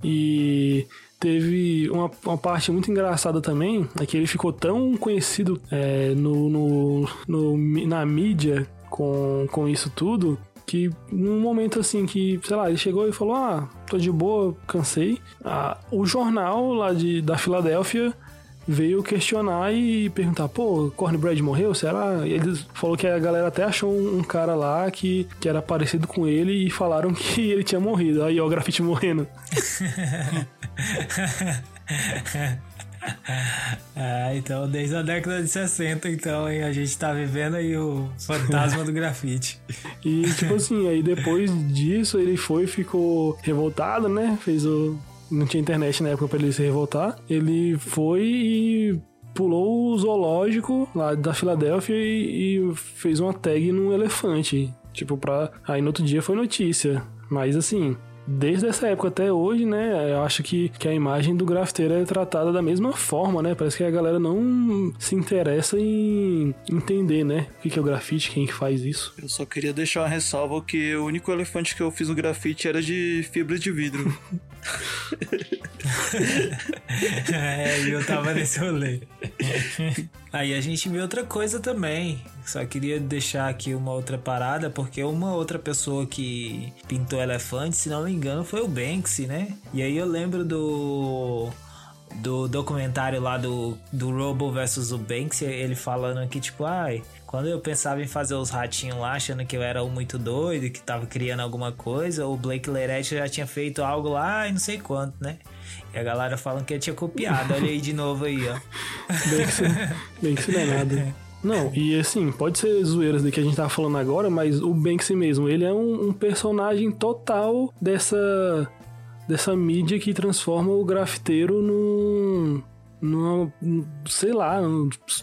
e teve uma, uma, parte muito engraçada também, é que ele ficou tão conhecido é, no, no, no, na mídia com, com isso tudo, que num momento assim que, sei lá, ele chegou e falou: Ah, tô de boa, cansei. Ah, o jornal lá de, da Filadélfia veio questionar e perguntar, pô, Cornbread morreu? Será? E ele falou que a galera até achou um, um, cara lá que, que era parecido com ele e falaram que ele tinha morrido. Aí, ó, o grafite morrendo. ah, então desde a década de 60, então, hein, a gente tá vivendo aí o fantasma do grafite. E tipo assim, aí depois disso ele foi ficou revoltado, né? Fez o não tinha internet na época para ele se revoltar. Ele foi e pulou o zoológico lá da Filadélfia e, e fez uma tag num elefante. Tipo, pra. Aí no outro dia foi notícia. Mas assim, desde essa época até hoje, né, eu acho que, que a imagem do grafiteiro é tratada da mesma forma, né? Parece que a galera não se interessa em entender, né, o que é o grafite, quem que faz isso. Eu só queria deixar uma ressalva que o único elefante que eu fiz no grafite era de fibra de vidro. é, eu tava nesse rolê. Aí a gente viu outra coisa também. Só queria deixar aqui uma outra parada, porque uma outra pessoa que pintou elefante, se não me engano, foi o Banksy, né? E aí eu lembro do do documentário lá do, do Robo versus o Banksy, ele falando aqui, tipo, ai, quando eu pensava em fazer os ratinhos lá, achando que eu era um muito doido, que tava criando alguma coisa, o Blake Leretti já tinha feito algo lá e não sei quanto, né? E a galera falando que ele tinha copiado. Olha aí de novo aí, ó. Bem que, não é nada. Não, e assim, pode ser zoeiras do que a gente tava falando agora, mas o Banksy mesmo, ele é um, um personagem total dessa dessa mídia que transforma o grafiteiro num numa, sei lá,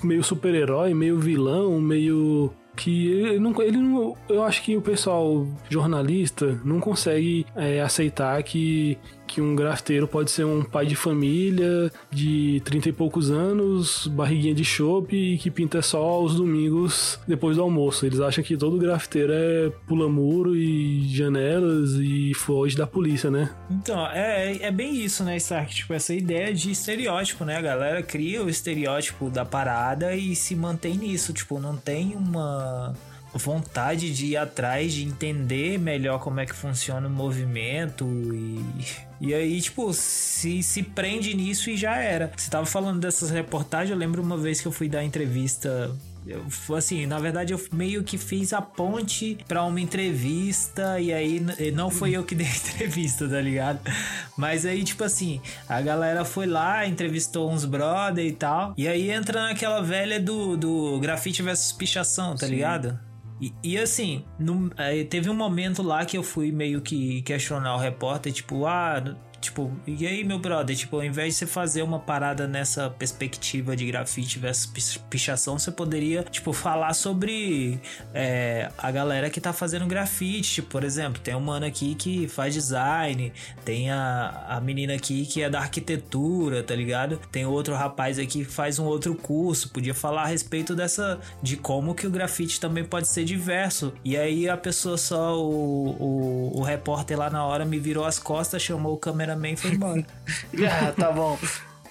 meio super-herói, meio vilão, meio que ele não, ele não. Eu acho que o pessoal jornalista não consegue é, aceitar que que um grafiteiro pode ser um pai de família de 30 e poucos anos, barriguinha de chope e que pinta só aos domingos depois do almoço. Eles acham que todo grafiteiro é pula muro e janelas e foge da polícia, né? Então, é, é bem isso, né, Stark? Tipo, essa ideia de estereótipo, né? A galera cria o estereótipo da parada e se mantém nisso. Tipo, não tem uma vontade de ir atrás, de entender melhor como é que funciona o movimento e. E aí, tipo, se, se prende nisso e já era. Você tava falando dessas reportagens, eu lembro uma vez que eu fui dar entrevista eu, assim, na verdade eu meio que fiz a ponte para uma entrevista e aí não foi eu que dei a entrevista, tá ligado? Mas aí, tipo assim, a galera foi lá, entrevistou uns brother e tal, e aí entra naquela velha do, do grafite versus pichação, tá Sim. ligado? E, e assim, no, teve um momento lá que eu fui meio que questionar o repórter, tipo, ah, Tipo, e aí, meu brother? Tipo, ao invés de você fazer uma parada nessa perspectiva de grafite versus pichação, você poderia, tipo, falar sobre é, a galera que tá fazendo grafite. Tipo, por exemplo, tem um mano aqui que faz design, tem a, a menina aqui que é da arquitetura, tá ligado? Tem outro rapaz aqui que faz um outro curso. Podia falar a respeito dessa. de como que o grafite também pode ser diverso. E aí a pessoa só, o, o, o repórter lá na hora me virou as costas, chamou o cameraman e foi embora. Ah, tá bom.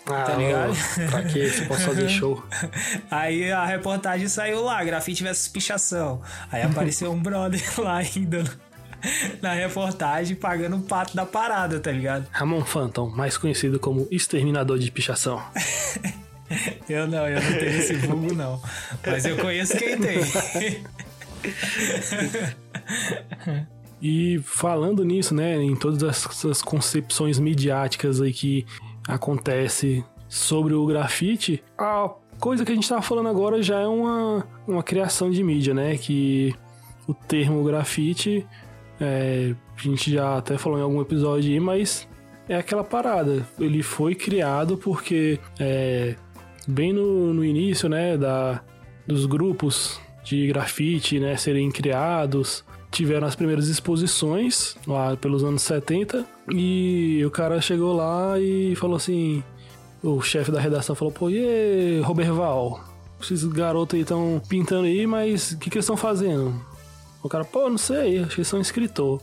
Ah, Tá ligado? ô, Pra que você posso fazer show? Aí a reportagem saiu lá, grafite versus pichação. Aí apareceu um brother lá ainda no- na reportagem pagando o pato da parada, tá ligado? Ramon Phantom, mais conhecido como exterminador de pichação. Eu não, eu não tenho esse vulgo não. Mas eu conheço quem tem. E falando nisso, né, em todas essas concepções midiáticas aí que acontece sobre o grafite, a coisa que a gente tava falando agora já é uma, uma criação de mídia, né, que o termo grafite, é, a gente já até falou em algum episódio aí, mas é aquela parada, ele foi criado porque é, bem no, no início, né, da, dos grupos de grafite, né, serem criados, tiveram as primeiras exposições lá pelos anos 70 e o cara chegou lá e falou assim, o chefe da redação falou, pô, e Roberval, esses garotos aí estão pintando aí, mas o que, que eles estão fazendo? O cara, pô, não sei, acho que eles são escritor.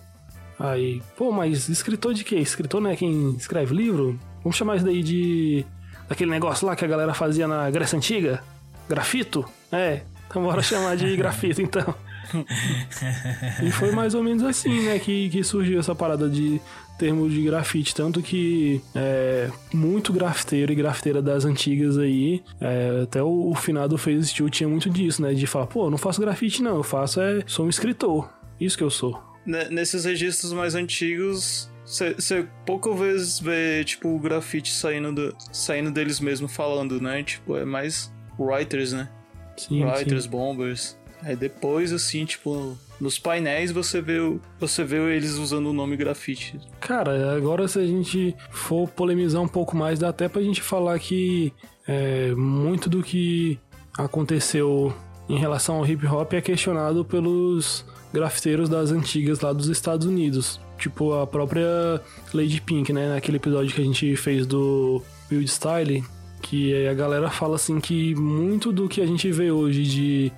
Aí, pô, mas escritor de quê? Escritor não é quem escreve livro? Vamos chamar isso daí de. daquele negócio lá que a galera fazia na Grécia Antiga? Grafito? É, então bora chamar de grafito então. e foi mais ou menos assim, né, que, que surgiu essa parada de termo de grafite. Tanto que é, muito grafiteiro e grafiteira das antigas aí, é, até o, o finado Phase Steel tinha muito disso, né? De falar, pô, eu não faço grafite não, eu faço é. sou um escritor. Isso que eu sou. Ne- Nesses registros mais antigos, você pouco vezes vê, tipo, o grafite saindo, do, saindo deles mesmo falando, né? Tipo, é mais writers, né? Sim, writers, sim. bombers. Aí depois, assim, tipo, nos painéis você vê, você vê eles usando o nome grafite. Cara, agora se a gente for polemizar um pouco mais, dá até pra gente falar que é, muito do que aconteceu em relação ao hip hop é questionado pelos grafiteiros das antigas lá dos Estados Unidos. Tipo a própria Lady Pink, né? Naquele episódio que a gente fez do Wild Style, que a galera fala assim que muito do que a gente vê hoje de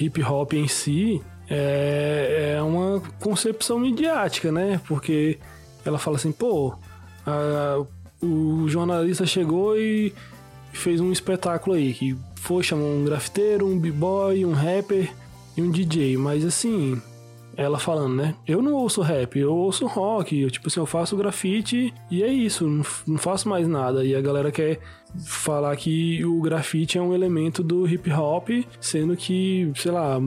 hip hop em si é, é uma concepção midiática, né? Porque ela fala assim, pô, a- o jornalista chegou e fez um espetáculo aí, que foi, chamou um grafiteiro, um b-boy, um rapper e um DJ, mas assim, ela falando, né? Eu não ouço rap, eu ouço rock, eu, tipo assim, eu faço grafite e é isso, não, não faço mais nada. E a galera quer falar que o grafite é um elemento do hip hop, sendo que, sei lá,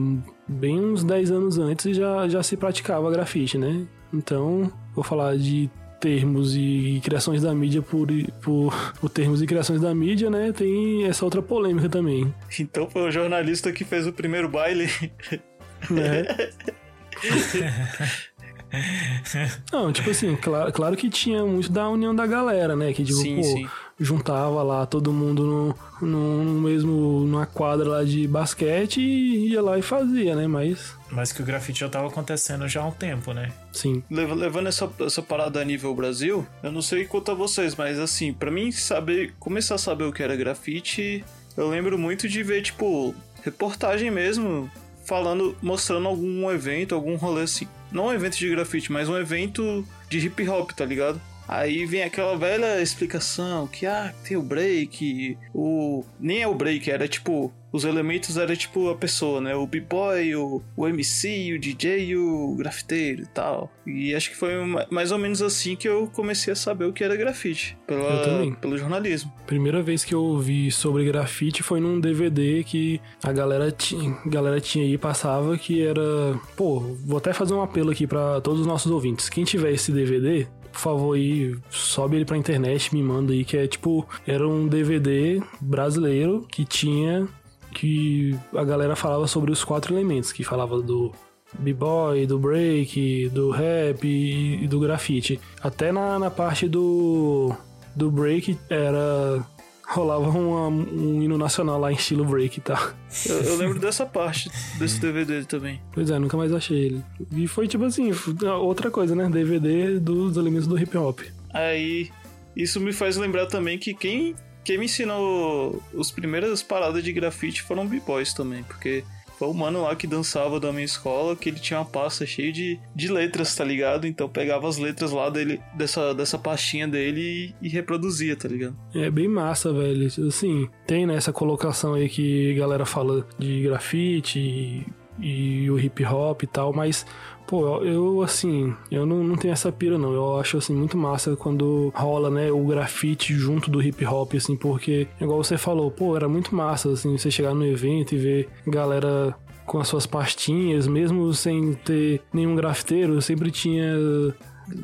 bem uns 10 anos antes já, já se praticava grafite, né? Então, vou falar de termos e criações da mídia por, por, por termos e criações da mídia, né? Tem essa outra polêmica também, Então foi o jornalista que fez o primeiro baile. né? Não, tipo assim, claro, claro que tinha muito da união da galera, né? Que, tipo, Sim, pô, sim. Juntava lá todo mundo no, no, no mesmo, numa quadra lá de basquete e ia lá e fazia, né? Mas, Mas que o grafite já tava acontecendo já há um tempo, né? sim. Leva- Levando essa, essa parada a nível Brasil, eu não sei quanto a vocês, mas assim, pra mim saber, começar a saber o que era grafite, eu lembro muito de ver, tipo, reportagem mesmo, falando, mostrando algum evento, algum rolê assim. Não um evento de grafite, mas um evento de hip hop, tá ligado? Aí vem aquela velha explicação que, ah, tem o break, o... Nem é o break, era tipo... Os elementos era tipo a pessoa, né? O b-boy, o, o MC, o DJ o grafiteiro e tal. E acho que foi ma- mais ou menos assim que eu comecei a saber o que era grafite. Eu Pela, também. pelo jornalismo. Primeira vez que eu ouvi sobre grafite foi num DVD que a galera tinha, galera tinha aí, passava, que era. Pô, vou até fazer um apelo aqui pra todos os nossos ouvintes. Quem tiver esse DVD, por favor aí, sobe ele pra internet, me manda aí, que é tipo, era um DVD brasileiro que tinha. Que a galera falava sobre os quatro elementos, que falava do b-boy, do break, do rap e, do grafite. Até na, na parte do, do break era rolava uma- um hino nacional lá em estilo break e tal. Eu, eu lembro dessa parte, desse DVD também. Pois é, nunca mais achei ele. E foi tipo assim, outra coisa, né? DVD dos elementos do hip hop. Aí, isso me faz lembrar também que quem, quem me ensinou as primeiras paradas de grafite foram b-boys também, porque foi o mano lá que dançava da minha escola, que ele tinha uma pasta cheia de, de letras, tá ligado? Então pegava as letras lá dele, dessa, dessa pastinha dele e, e reproduzia, tá ligado? É bem massa, velho. Assim, tem né, essa colocação aí que a galera fala de grafite e, e o hip hop e tal, mas, pô, eu, assim, eu não, não tenho essa pira, não. Eu acho, assim, muito massa quando rola, né, o grafite junto do hip hop, assim, porque, igual você falou, pô, era muito massa, assim, você chegar no evento e ver galera com as suas pastinhas, mesmo sem ter nenhum grafiteiro, sempre tinha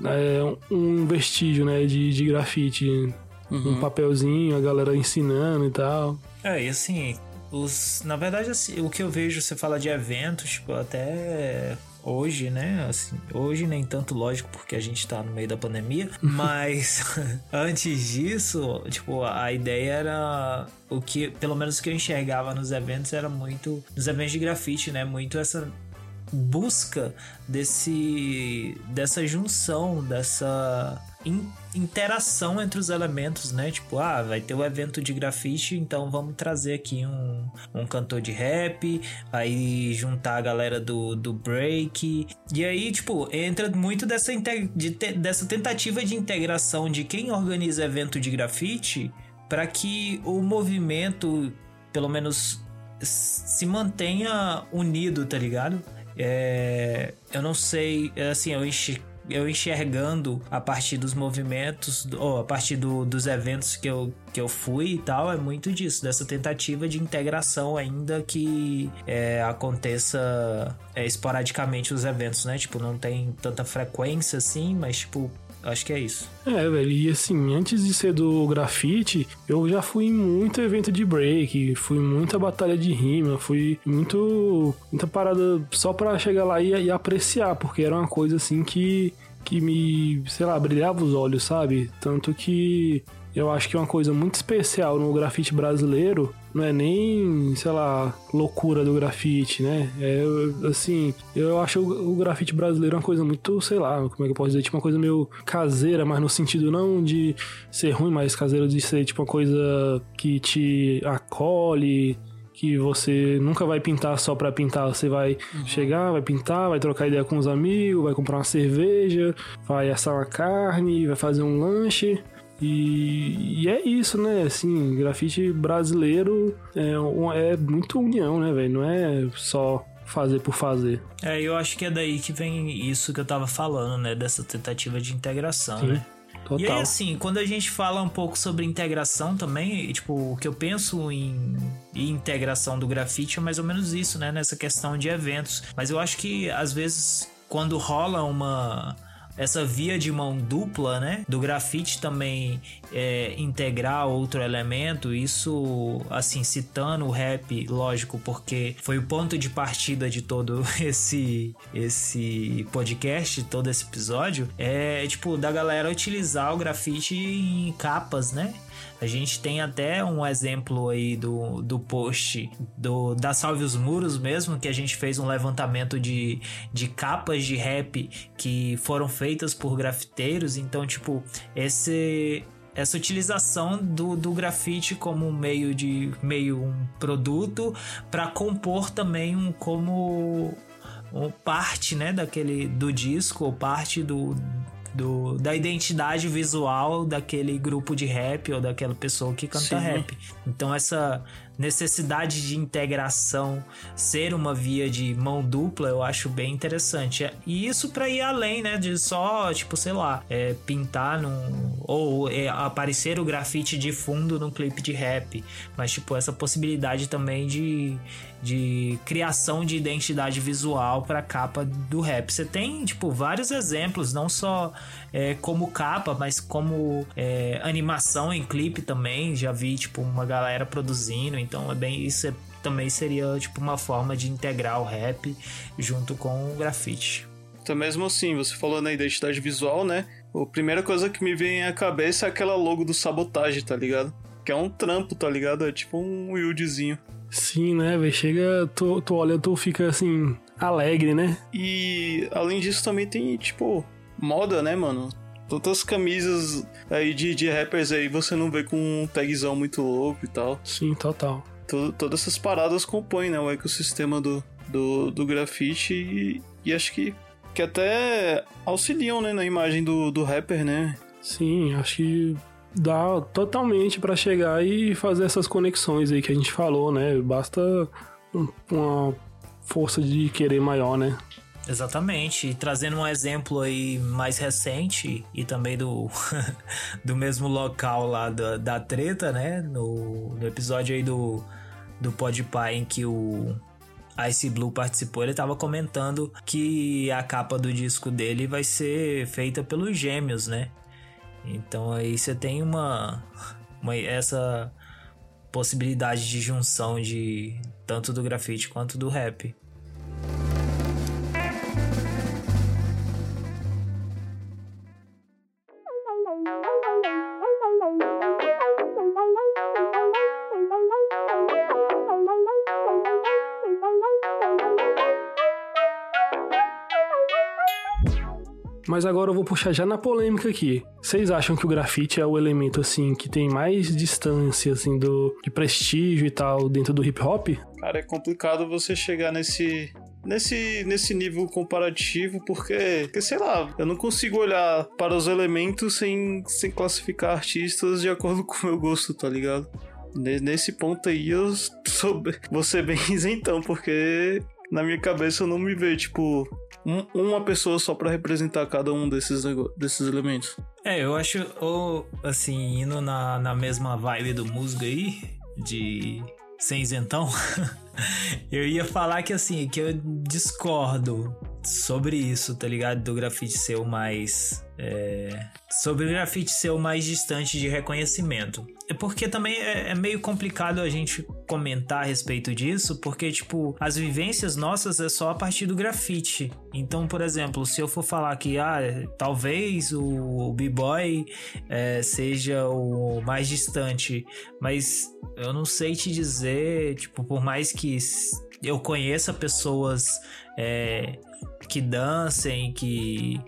é, um vestígio, né, de, de grafite um papelzinho, a galera ensinando e tal. É, e assim, os, na verdade, assim, o que eu vejo, você fala de eventos, tipo, até hoje, né? Assim, hoje nem tanto, lógico, porque a gente tá no meio da pandemia, mas antes disso, tipo, a ideia era o que, pelo menos o que eu enxergava nos eventos era muito, nos eventos de grafite, né? Muito essa busca desse dessa junção, dessa interação entre os elementos, né? Tipo, ah, vai ter o evento de grafite, então vamos trazer aqui um, um cantor de rap, aí juntar a galera do, do break. E aí, tipo, entra muito dessa, de te- dessa tentativa de integração de quem organiza evento de grafite para que o movimento, pelo menos, se mantenha unido, tá ligado? É, eu não sei, é, assim, eu enxer- eu enxergando a partir dos movimentos, ou a partir do- dos eventos que eu, que eu fui e tal, é muito disso, dessa tentativa de integração ainda que é, aconteça é, esporadicamente os eventos, né? Tipo, não tem tanta frequência assim, mas tipo, acho que é isso. É, velho, e assim, antes de ser do grafite, eu já fui em muito evento de break, fui muita batalha de rima, fui muito. muita parada só pra chegar lá e, e apreciar, porque era uma coisa assim que, que me, sei lá, brilhava os olhos, sabe? Tanto que eu acho que uma coisa muito especial no grafite brasileiro não é nem, sei lá, loucura do grafite, né? É assim, eu acho o, grafite brasileiro uma coisa muito, sei lá, como é que eu posso dizer, tipo uma coisa meio caseira, mas no sentido não de ser ruim, mas caseiro de ser tipo uma coisa que te acolhe, que você nunca vai pintar só pra pintar, você vai chegar, vai pintar, vai trocar ideia com os amigos, vai comprar uma cerveja, vai assar uma carne, vai fazer um lanche. E, e é isso, né? Assim, grafite brasileiro é, um- é muito união, né, velho? Não é só fazer por fazer. É, eu acho que é daí que vem isso que eu tava falando, né? Dessa tentativa de integração, Sim, né? Total. E aí, assim, quando a gente fala um pouco sobre integração também, tipo, o que eu penso em, em integração do grafite é mais ou menos isso, né? Nessa questão de eventos. Mas eu acho que, às vezes, quando rola uma. Essa via de mão dupla, né? Do grafite também é, integrar outro elemento, isso, assim, citando o rap, lógico, porque foi o ponto de partida de todo esse, esse podcast, todo esse episódio, é, tipo, da galera utilizar o grafite em capas, né? A gente tem até um exemplo aí do, do post do, da Salve os Muros mesmo, que a gente fez um levantamento de, de capas de rap que foram feitas por grafiteiros. Então, tipo, esse, essa utilização do, do grafite como um meio de meio um produto para compor também um como um, parte né daquele do disco ou parte do, do da identidade visual daquele grupo de rap ou daquela pessoa que canta Sim. rap então essa necessidade de integração ser uma via de mão dupla eu acho bem interessante e isso para ir além né de só tipo sei lá é, pintar num ou é, aparecer o grafite de fundo num clipe de rap mas tipo essa possibilidade também de de criação de identidade visual para capa do rap. Você tem, tipo, vários exemplos, não só é, como capa, mas como é, animação em clipe também. Já vi, tipo, uma galera produzindo, então é bem isso é também seria tipo uma forma de integrar o rap junto com o grafite. Então, mesmo assim, você falou na identidade visual, né? A primeira coisa que me vem à cabeça é aquela logo do sabotagem, tá ligado? Que é um trampo, tá ligado? É tipo um Wildzinho. Sim, né, velho? Chega, tu, tu olha, tu fica assim, alegre, né? E além disso também tem, tipo, moda, né, mano? Todas as camisas aí de, de rappers aí você não vê com um tagzão muito louco e tal. Sim, total. Todo, todas essas paradas compõem, né, o ecossistema do, do, do grafite e, e acho que, que até auxiliam, né, na imagem do, do rapper, né? Sim, acho que dá totalmente pra chegar e fazer essas conexões aí que a gente falou, né? Basta um- uma força de querer maior, né? Exatamente. E trazendo um exemplo aí mais recente e também do, do mesmo local lá da, da treta, né? No, no episódio aí do, do Podpah em que o Ice Blue participou, ele tava comentando que a capa do disco dele vai ser feita pelos gêmeos, né? Então aí você tem uma, uma essa possibilidade de junção de tanto do grafite quanto do rap. Mas agora eu vou puxar já na polêmica aqui. Vocês acham que o grafite é o elemento assim que tem mais distância assim do de prestígio e tal dentro do hip hop? Cara, é complicado você chegar nesse. Nesse, nesse nível comparativo, porque, porque, sei lá, eu não consigo olhar para os elementos sem, sem classificar artistas de acordo com o meu gosto, tá ligado? Ne- Nesse ponto aí eu sou, vou ser bem isentão, porque na minha cabeça eu não me vejo, tipo, um- uma pessoa só pra representar cada um desses, desses elementos. É, eu acho, ou, assim, indo na, na mesma vibe do musgo aí, de sem eu ia falar que, assim, que eu discordo sobre isso, tá ligado? Do grafite ser o mais. é, sobre o grafite ser o mais distante de reconhecimento. É porque também é, é meio complicado a gente comentar a respeito disso, porque, tipo, as vivências nossas é só a partir do grafite. Então, por exemplo, se eu for falar que, ah, talvez o, o B-Boy é, seja o mais distante, mas eu não sei te dizer, tipo, por mais que s- eu conheça pessoas é, que dancem, que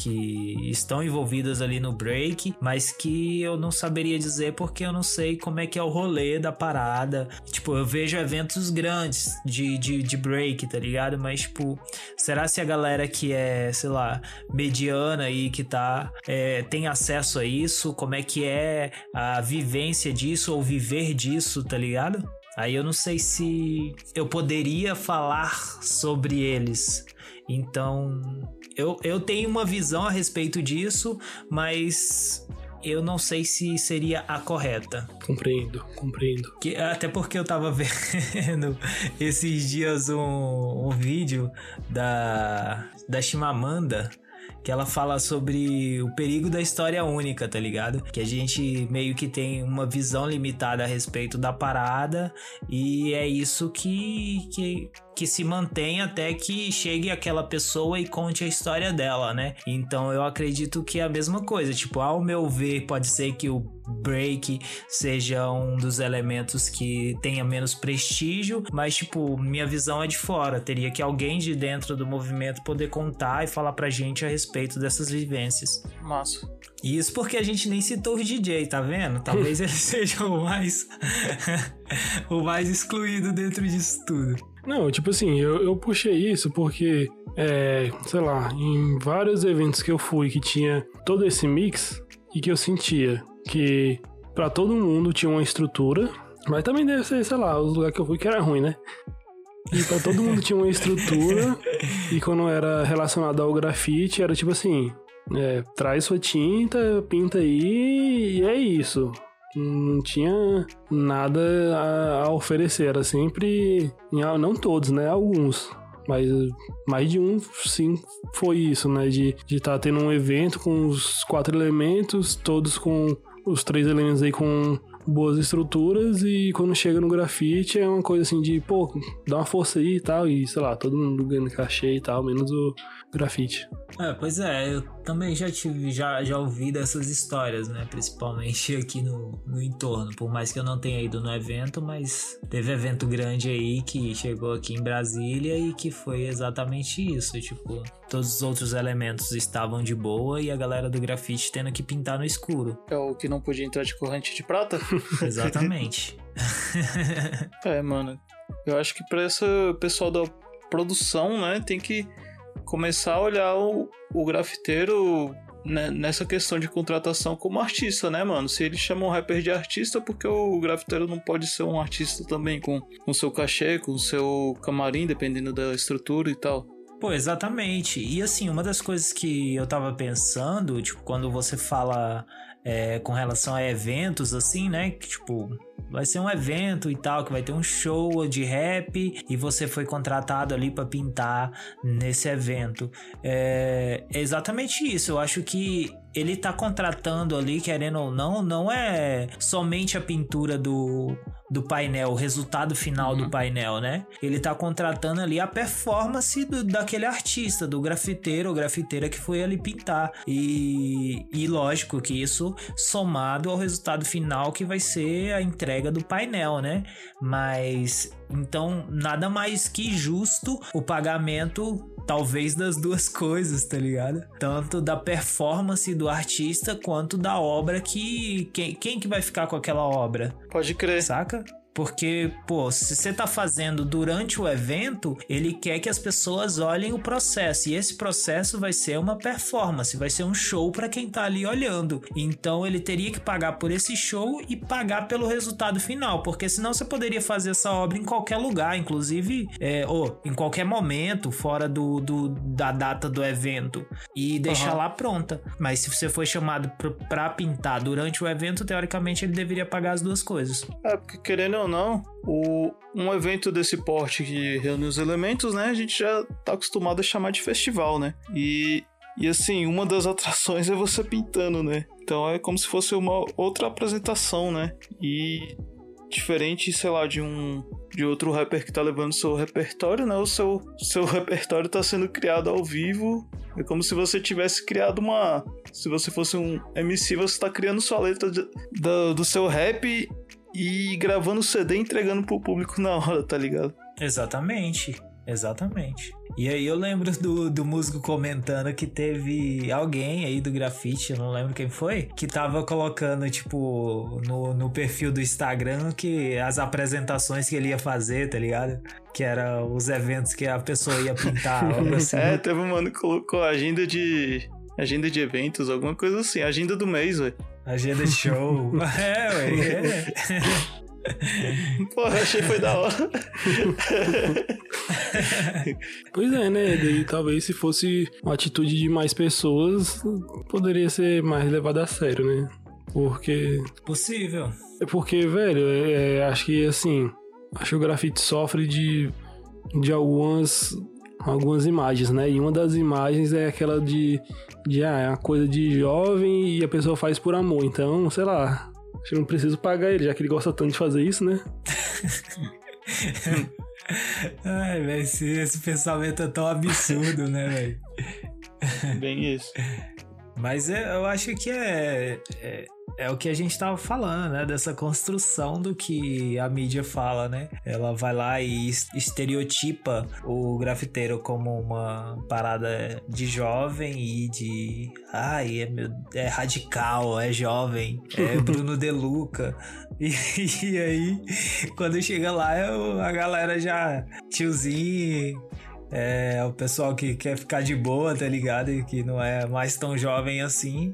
que estão envolvidas ali no break, mas que eu não saberia dizer porque eu não sei como é que é o rolê da parada. Tipo, eu vejo eventos grandes de, de, de break, tá ligado? Mas, tipo, será se a galera que é, sei lá, mediana aí, que tá, é, tem acesso a isso? Como é que é a vivência disso ou viver disso, tá ligado? Aí eu não sei se eu poderia falar sobre eles. Então, eu, eu tenho uma visão a respeito disso, mas eu não sei se seria a correta. Compreendo, compreendo. Que, até porque eu tava vendo esses dias um, um vídeo da, da Chimamanda que ela fala sobre o perigo da história única, tá ligado? Que a gente meio que tem uma visão limitada a respeito da parada e é isso que, que, que se mantém até que chegue aquela pessoa e conte a história dela, né? Então eu acredito que é a mesma coisa. Tipo, ao meu ver, pode ser que o break seja um dos elementos que tenha menos prestígio, mas tipo, minha visão é de fora. Teria que alguém de dentro do movimento poder contar e falar pra gente a respeito dessas vivências. Massa. E isso porque a gente nem citou o DJ, tá vendo? Talvez ele seja o mais o mais excluído dentro disso tudo. Não, tipo assim, eu, eu puxei isso porque, é, sei lá, em vários eventos que eu fui que tinha todo esse mix e que eu sentia que pra todo mundo tinha uma estrutura, mas também deve ser, sei lá, os lugares que eu fui que era ruim, né? E pra todo mundo tinha uma estrutura e quando era relacionado ao grafite era tipo assim, é, traz sua tinta, pinta aí e é isso. Não tinha nada a, a oferecer, era sempre. em- Não todos, né? Alguns. Mas mais de um, sim, foi isso, né? De estar de tá tendo um evento com os quatro elementos, todos com os três elementos aí com boas estruturas e quando chega no grafite é uma coisa assim de, pô, dá uma força aí e tal, e sei lá, todo mundo ganhando cachê e tal, menos o grafite. É, pois é, eu também já tive, já, já ouvi dessas histórias, né? Principalmente aqui no, no entorno. Por mais que eu não tenha ido no evento, mas teve evento grande aí que chegou aqui em Brasília e que foi exatamente isso. Tipo, todos os outros elementos estavam de boa e a galera do grafite tendo que pintar no escuro. É o que não podia entrar de corrente de prata? Exatamente. é, mano. Eu acho que pra esse pessoal da produção, né, tem que começar a olhar o, o grafiteiro né, nessa questão de contratação como artista, né, mano? Se eles chamam o rapper de artista, porque o grafiteiro não pode ser um artista também com o seu cachê, com o seu camarim, dependendo da estrutura e tal. Pô, exatamente. E assim, uma das coisas que eu tava pensando, tipo, quando você fala é, com relação a eventos, assim, né? Que, tipo, vai ser um evento e tal, que vai ter um show de rap e você foi contratado ali para pintar nesse evento. É, é exatamente isso. Eu acho que ele tá contratando ali, querendo ou não, não é somente a pintura do, do painel, o resultado final uhum. do painel, né? Ele tá contratando ali a performance do, daquele artista, do grafiteiro ou grafiteira que foi ali pintar. E, e lógico que isso somado ao resultado final que vai ser a entrega do painel, né? Mas então nada mais que justo o pagamento talvez das duas coisas, tá ligado? Tanto da performance do artista quanto da obra que quem, quem que vai ficar com aquela obra? Pode crer. Saca? Porque, pô, se você tá fazendo durante o evento, ele quer que as pessoas olhem o processo. E esse processo vai ser uma performance, vai ser um show para quem tá ali olhando. Então ele teria que pagar por esse show e pagar pelo resultado final. Porque senão você poderia fazer essa obra em qualquer lugar, inclusive, é, ou em qualquer momento, fora do, do da data do evento. E deixar uhum. lá pronta. Mas se você foi chamado pra pintar durante o evento, teoricamente ele deveria pagar as duas coisas. É, porque querendo ou não, o, um evento desse porte que reúne os elementos, né? A gente já tá acostumado a chamar de festival, né? E, e assim, uma das atrações é você pintando, né? Então é como se fosse uma outra apresentação, né? E diferente, sei lá, de um de outro rapper que tá levando seu repertório, né? O seu, seu repertório tá sendo criado ao vivo. É como se você tivesse criado uma. Se você fosse um MC, você tá criando sua letra de, do, do seu rap e gravando o CD e entregando pro público na hora, tá ligado? Exatamente. Exatamente. E aí eu lembro do, do músico comentando que teve alguém aí do grafite, eu não lembro quem foi, que tava colocando, tipo, no, no perfil do Instagram que as apresentações que ele ia fazer, tá ligado? Que era os eventos que a pessoa ia pintar, algo assim. É, teve um mano que colocou agenda de. Agenda de eventos, alguma coisa assim, agenda do mês, velho. Agenda de show. é, ué. É. Porra, achei que foi da hora. pois é, né? Daí talvez se fosse uma atitude de mais pessoas, poderia ser mais levado a sério, né? Porque. Possível. É porque, velho, é, é acho que assim. Acho que o grafite sofre de, de algumas algumas imagens, né? E uma das imagens é aquela de, de ah, é uma coisa de jovem e a pessoa faz por amor. Então, sei lá, acho que não preciso pagar ele, já que ele gosta tanto de fazer isso, né? Ai, velho, esse, esse pensamento é tão absurdo, né, velho? Bem isso. Mas é, eu acho que é, é é o que a gente estava falando, né? Dessa construção do que a mídia fala, né? Ela vai lá e estereotipa o grafiteiro como uma parada de jovem e de. Ai, é, meu, é radical, é jovem, é Bruno De Luca. E, e aí, quando chega lá, eu, a galera já. Tiozinho é o pessoal que quer ficar de boa, tá ligado? E que não é mais tão jovem assim,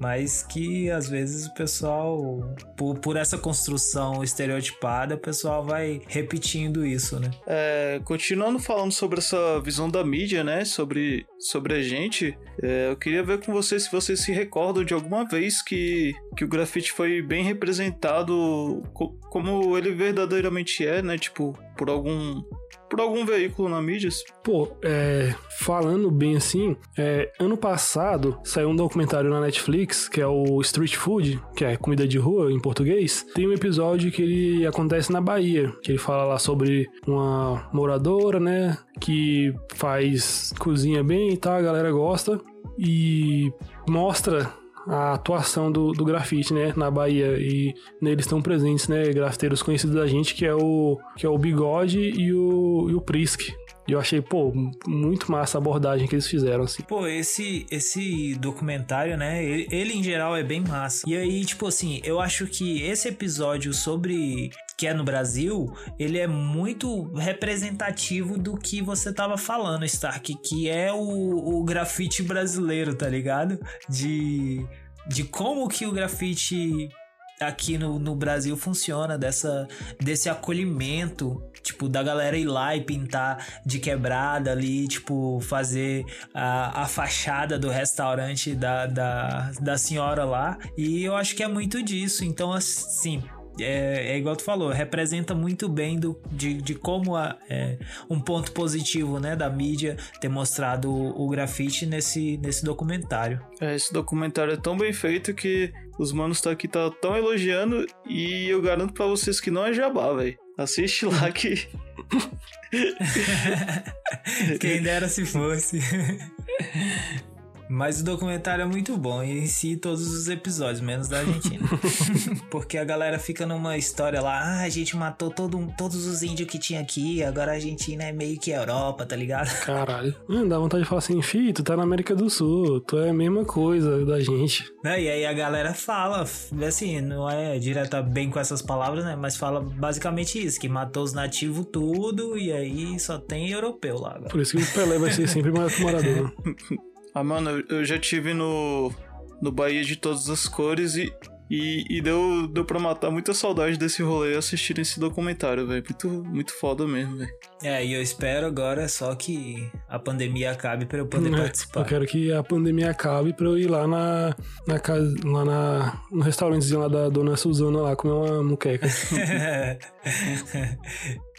mas que às vezes o pessoal, por, por essa construção estereotipada, o pessoal vai repetindo isso, né? É, continuando falando sobre essa visão da mídia, né? Sobre, sobre a gente, é, eu queria ver com vocês se vocês se recordam de alguma vez que, que o grafite foi bem representado co como ele verdadeiramente é, né? Tipo, por algum por algum veículo na mídia. Pô, é, falando bem assim, é, ano passado saiu um documentário na Netflix, que é o Street Food, que é comida de rua em português. Tem um episódio que ele acontece na Bahia, que ele fala lá sobre uma moradora, né, que faz cozinha bem e tal, a galera gosta e mostra a atuação do, do grafite, né, na Bahia e neles estão presentes, né, grafiteiros conhecidos da gente que é o que é o Bigode e o, e o Prisk. E eu achei, pô, muito massa a abordagem que eles fizeram, assim. Pô, esse, esse documentário, né? Ele, ele, em geral é bem massa. E aí, tipo assim, eu acho que esse episódio sobre que é no Brasil, ele é muito representativo do que você tava falando, Stark, que é o, o grafite brasileiro, tá ligado? De, de como que o grafite aqui no, no Brasil funciona, dessa, desse acolhimento, tipo, da galera ir lá e pintar de quebrada ali, tipo, fazer a, a fachada do restaurante da, da, da senhora lá. E eu acho que é muito disso. Então, assim, é, é, igual tu falou, representa muito bem do, de, de como a, é, um ponto positivo né, da mídia ter mostrado o, o grafite nesse, nesse documentário. É, esse documentário é tão bem feito que os manos tá aqui tá tão elogiando e eu garanto para vocês que não é jabá, velho. Assiste lá que. Quem dera se fosse. Mas o documentário é muito bom, e em si todos os episódios, menos da Argentina. Porque a galera fica numa história lá, ah, a gente matou todo, todos os índios que tinha aqui, agora a Argentina é meio que Europa, tá ligado? Caralho. Hum, dá vontade de falar assim, fi, tu tá na América do Sul, tu é a mesma coisa da gente. Né? E aí a galera fala, assim, não é direta bem com essas palavras, né? Mas fala basicamente isso, que matou os nativos tudo e aí só tem europeu lá. Agora. Por isso que o Pelé vai ser sempre maior que o Maradona. Ah, mano, eu já tive no, no Bahia de todas as cores e, e, e, deu, deu pra matar muita saudade desse rolê assistir esse documentário, velho. Muito, muito foda mesmo, velho. É, e eu espero agora só que a pandemia acabe pra eu poder É, participar. Eu quero que a pandemia acabe pra eu ir lá na, na casa, lá na, no restaurantezinho lá da dona Suzana lá comer uma muqueca.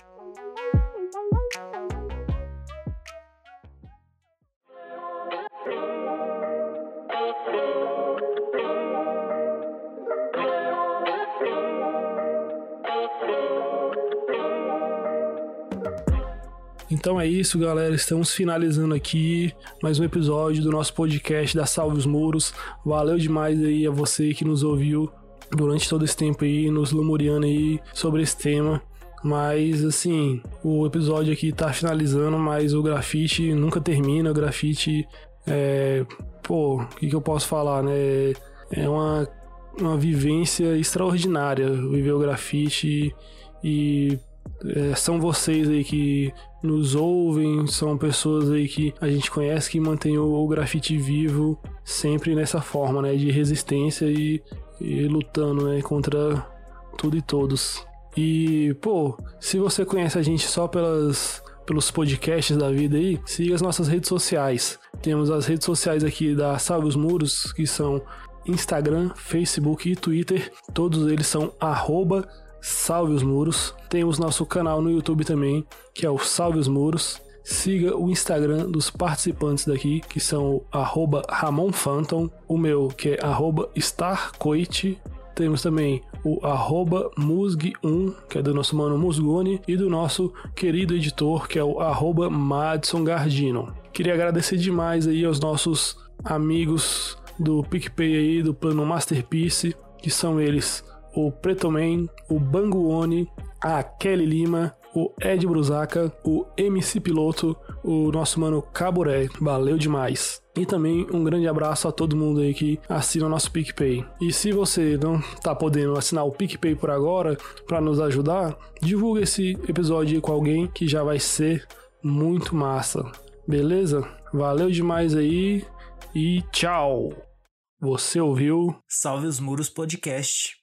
Então é isso, galera. Estamos finalizando aqui mais um episódio do nosso podcast da Salve os Muros. Valeu demais aí a você que nos ouviu durante todo esse tempo aí, nos lamuriando aí sobre esse tema. Mas assim, o episódio aqui tá finalizando, mas o grafite nunca termina. O grafite é. Pô, o que, que eu posso falar, né? É uma, uma vivência extraordinária viver o grafite e é, são vocês aí que nos ouvem, são pessoas aí que a gente conhece que mantém o, o grafite vivo sempre nessa forma, né, de resistência e, e lutando, né, contra tudo e todos. E, pô, se você conhece a gente só pelas pelos podcasts da vida aí, siga as nossas redes sociais. Temos as redes sociais aqui da Salve os Muros, que são Instagram, Facebook e Twitter. Todos eles são arroba Salve os Muros. Temos nosso canal no YouTube também, que é o Salve os Muros. Siga o Instagram dos participantes daqui, que são o arroba Ramon Phantom, o meu, que é Starcoit. Temos também o arroba Musg1, que é do nosso mano Musgoni, e do nosso querido editor, que é o arroba Madison Gardino. Queria agradecer demais aí aos nossos amigos do PicPay aí, do plano Masterpiece, que são eles o Pretoman, o Banguone, a Kelly Lima, o Ed Brusaca, o MC Piloto, o nosso mano Caburé. Valeu demais. E também um grande abraço a todo mundo aí que assina o nosso PicPay. E se você não tá podendo assinar o PicPay por agora para nos ajudar, divulga esse episódio com alguém que já vai ser muito massa. Beleza? Valeu demais aí e tchau. Você ouviu Salve os Muros Podcast.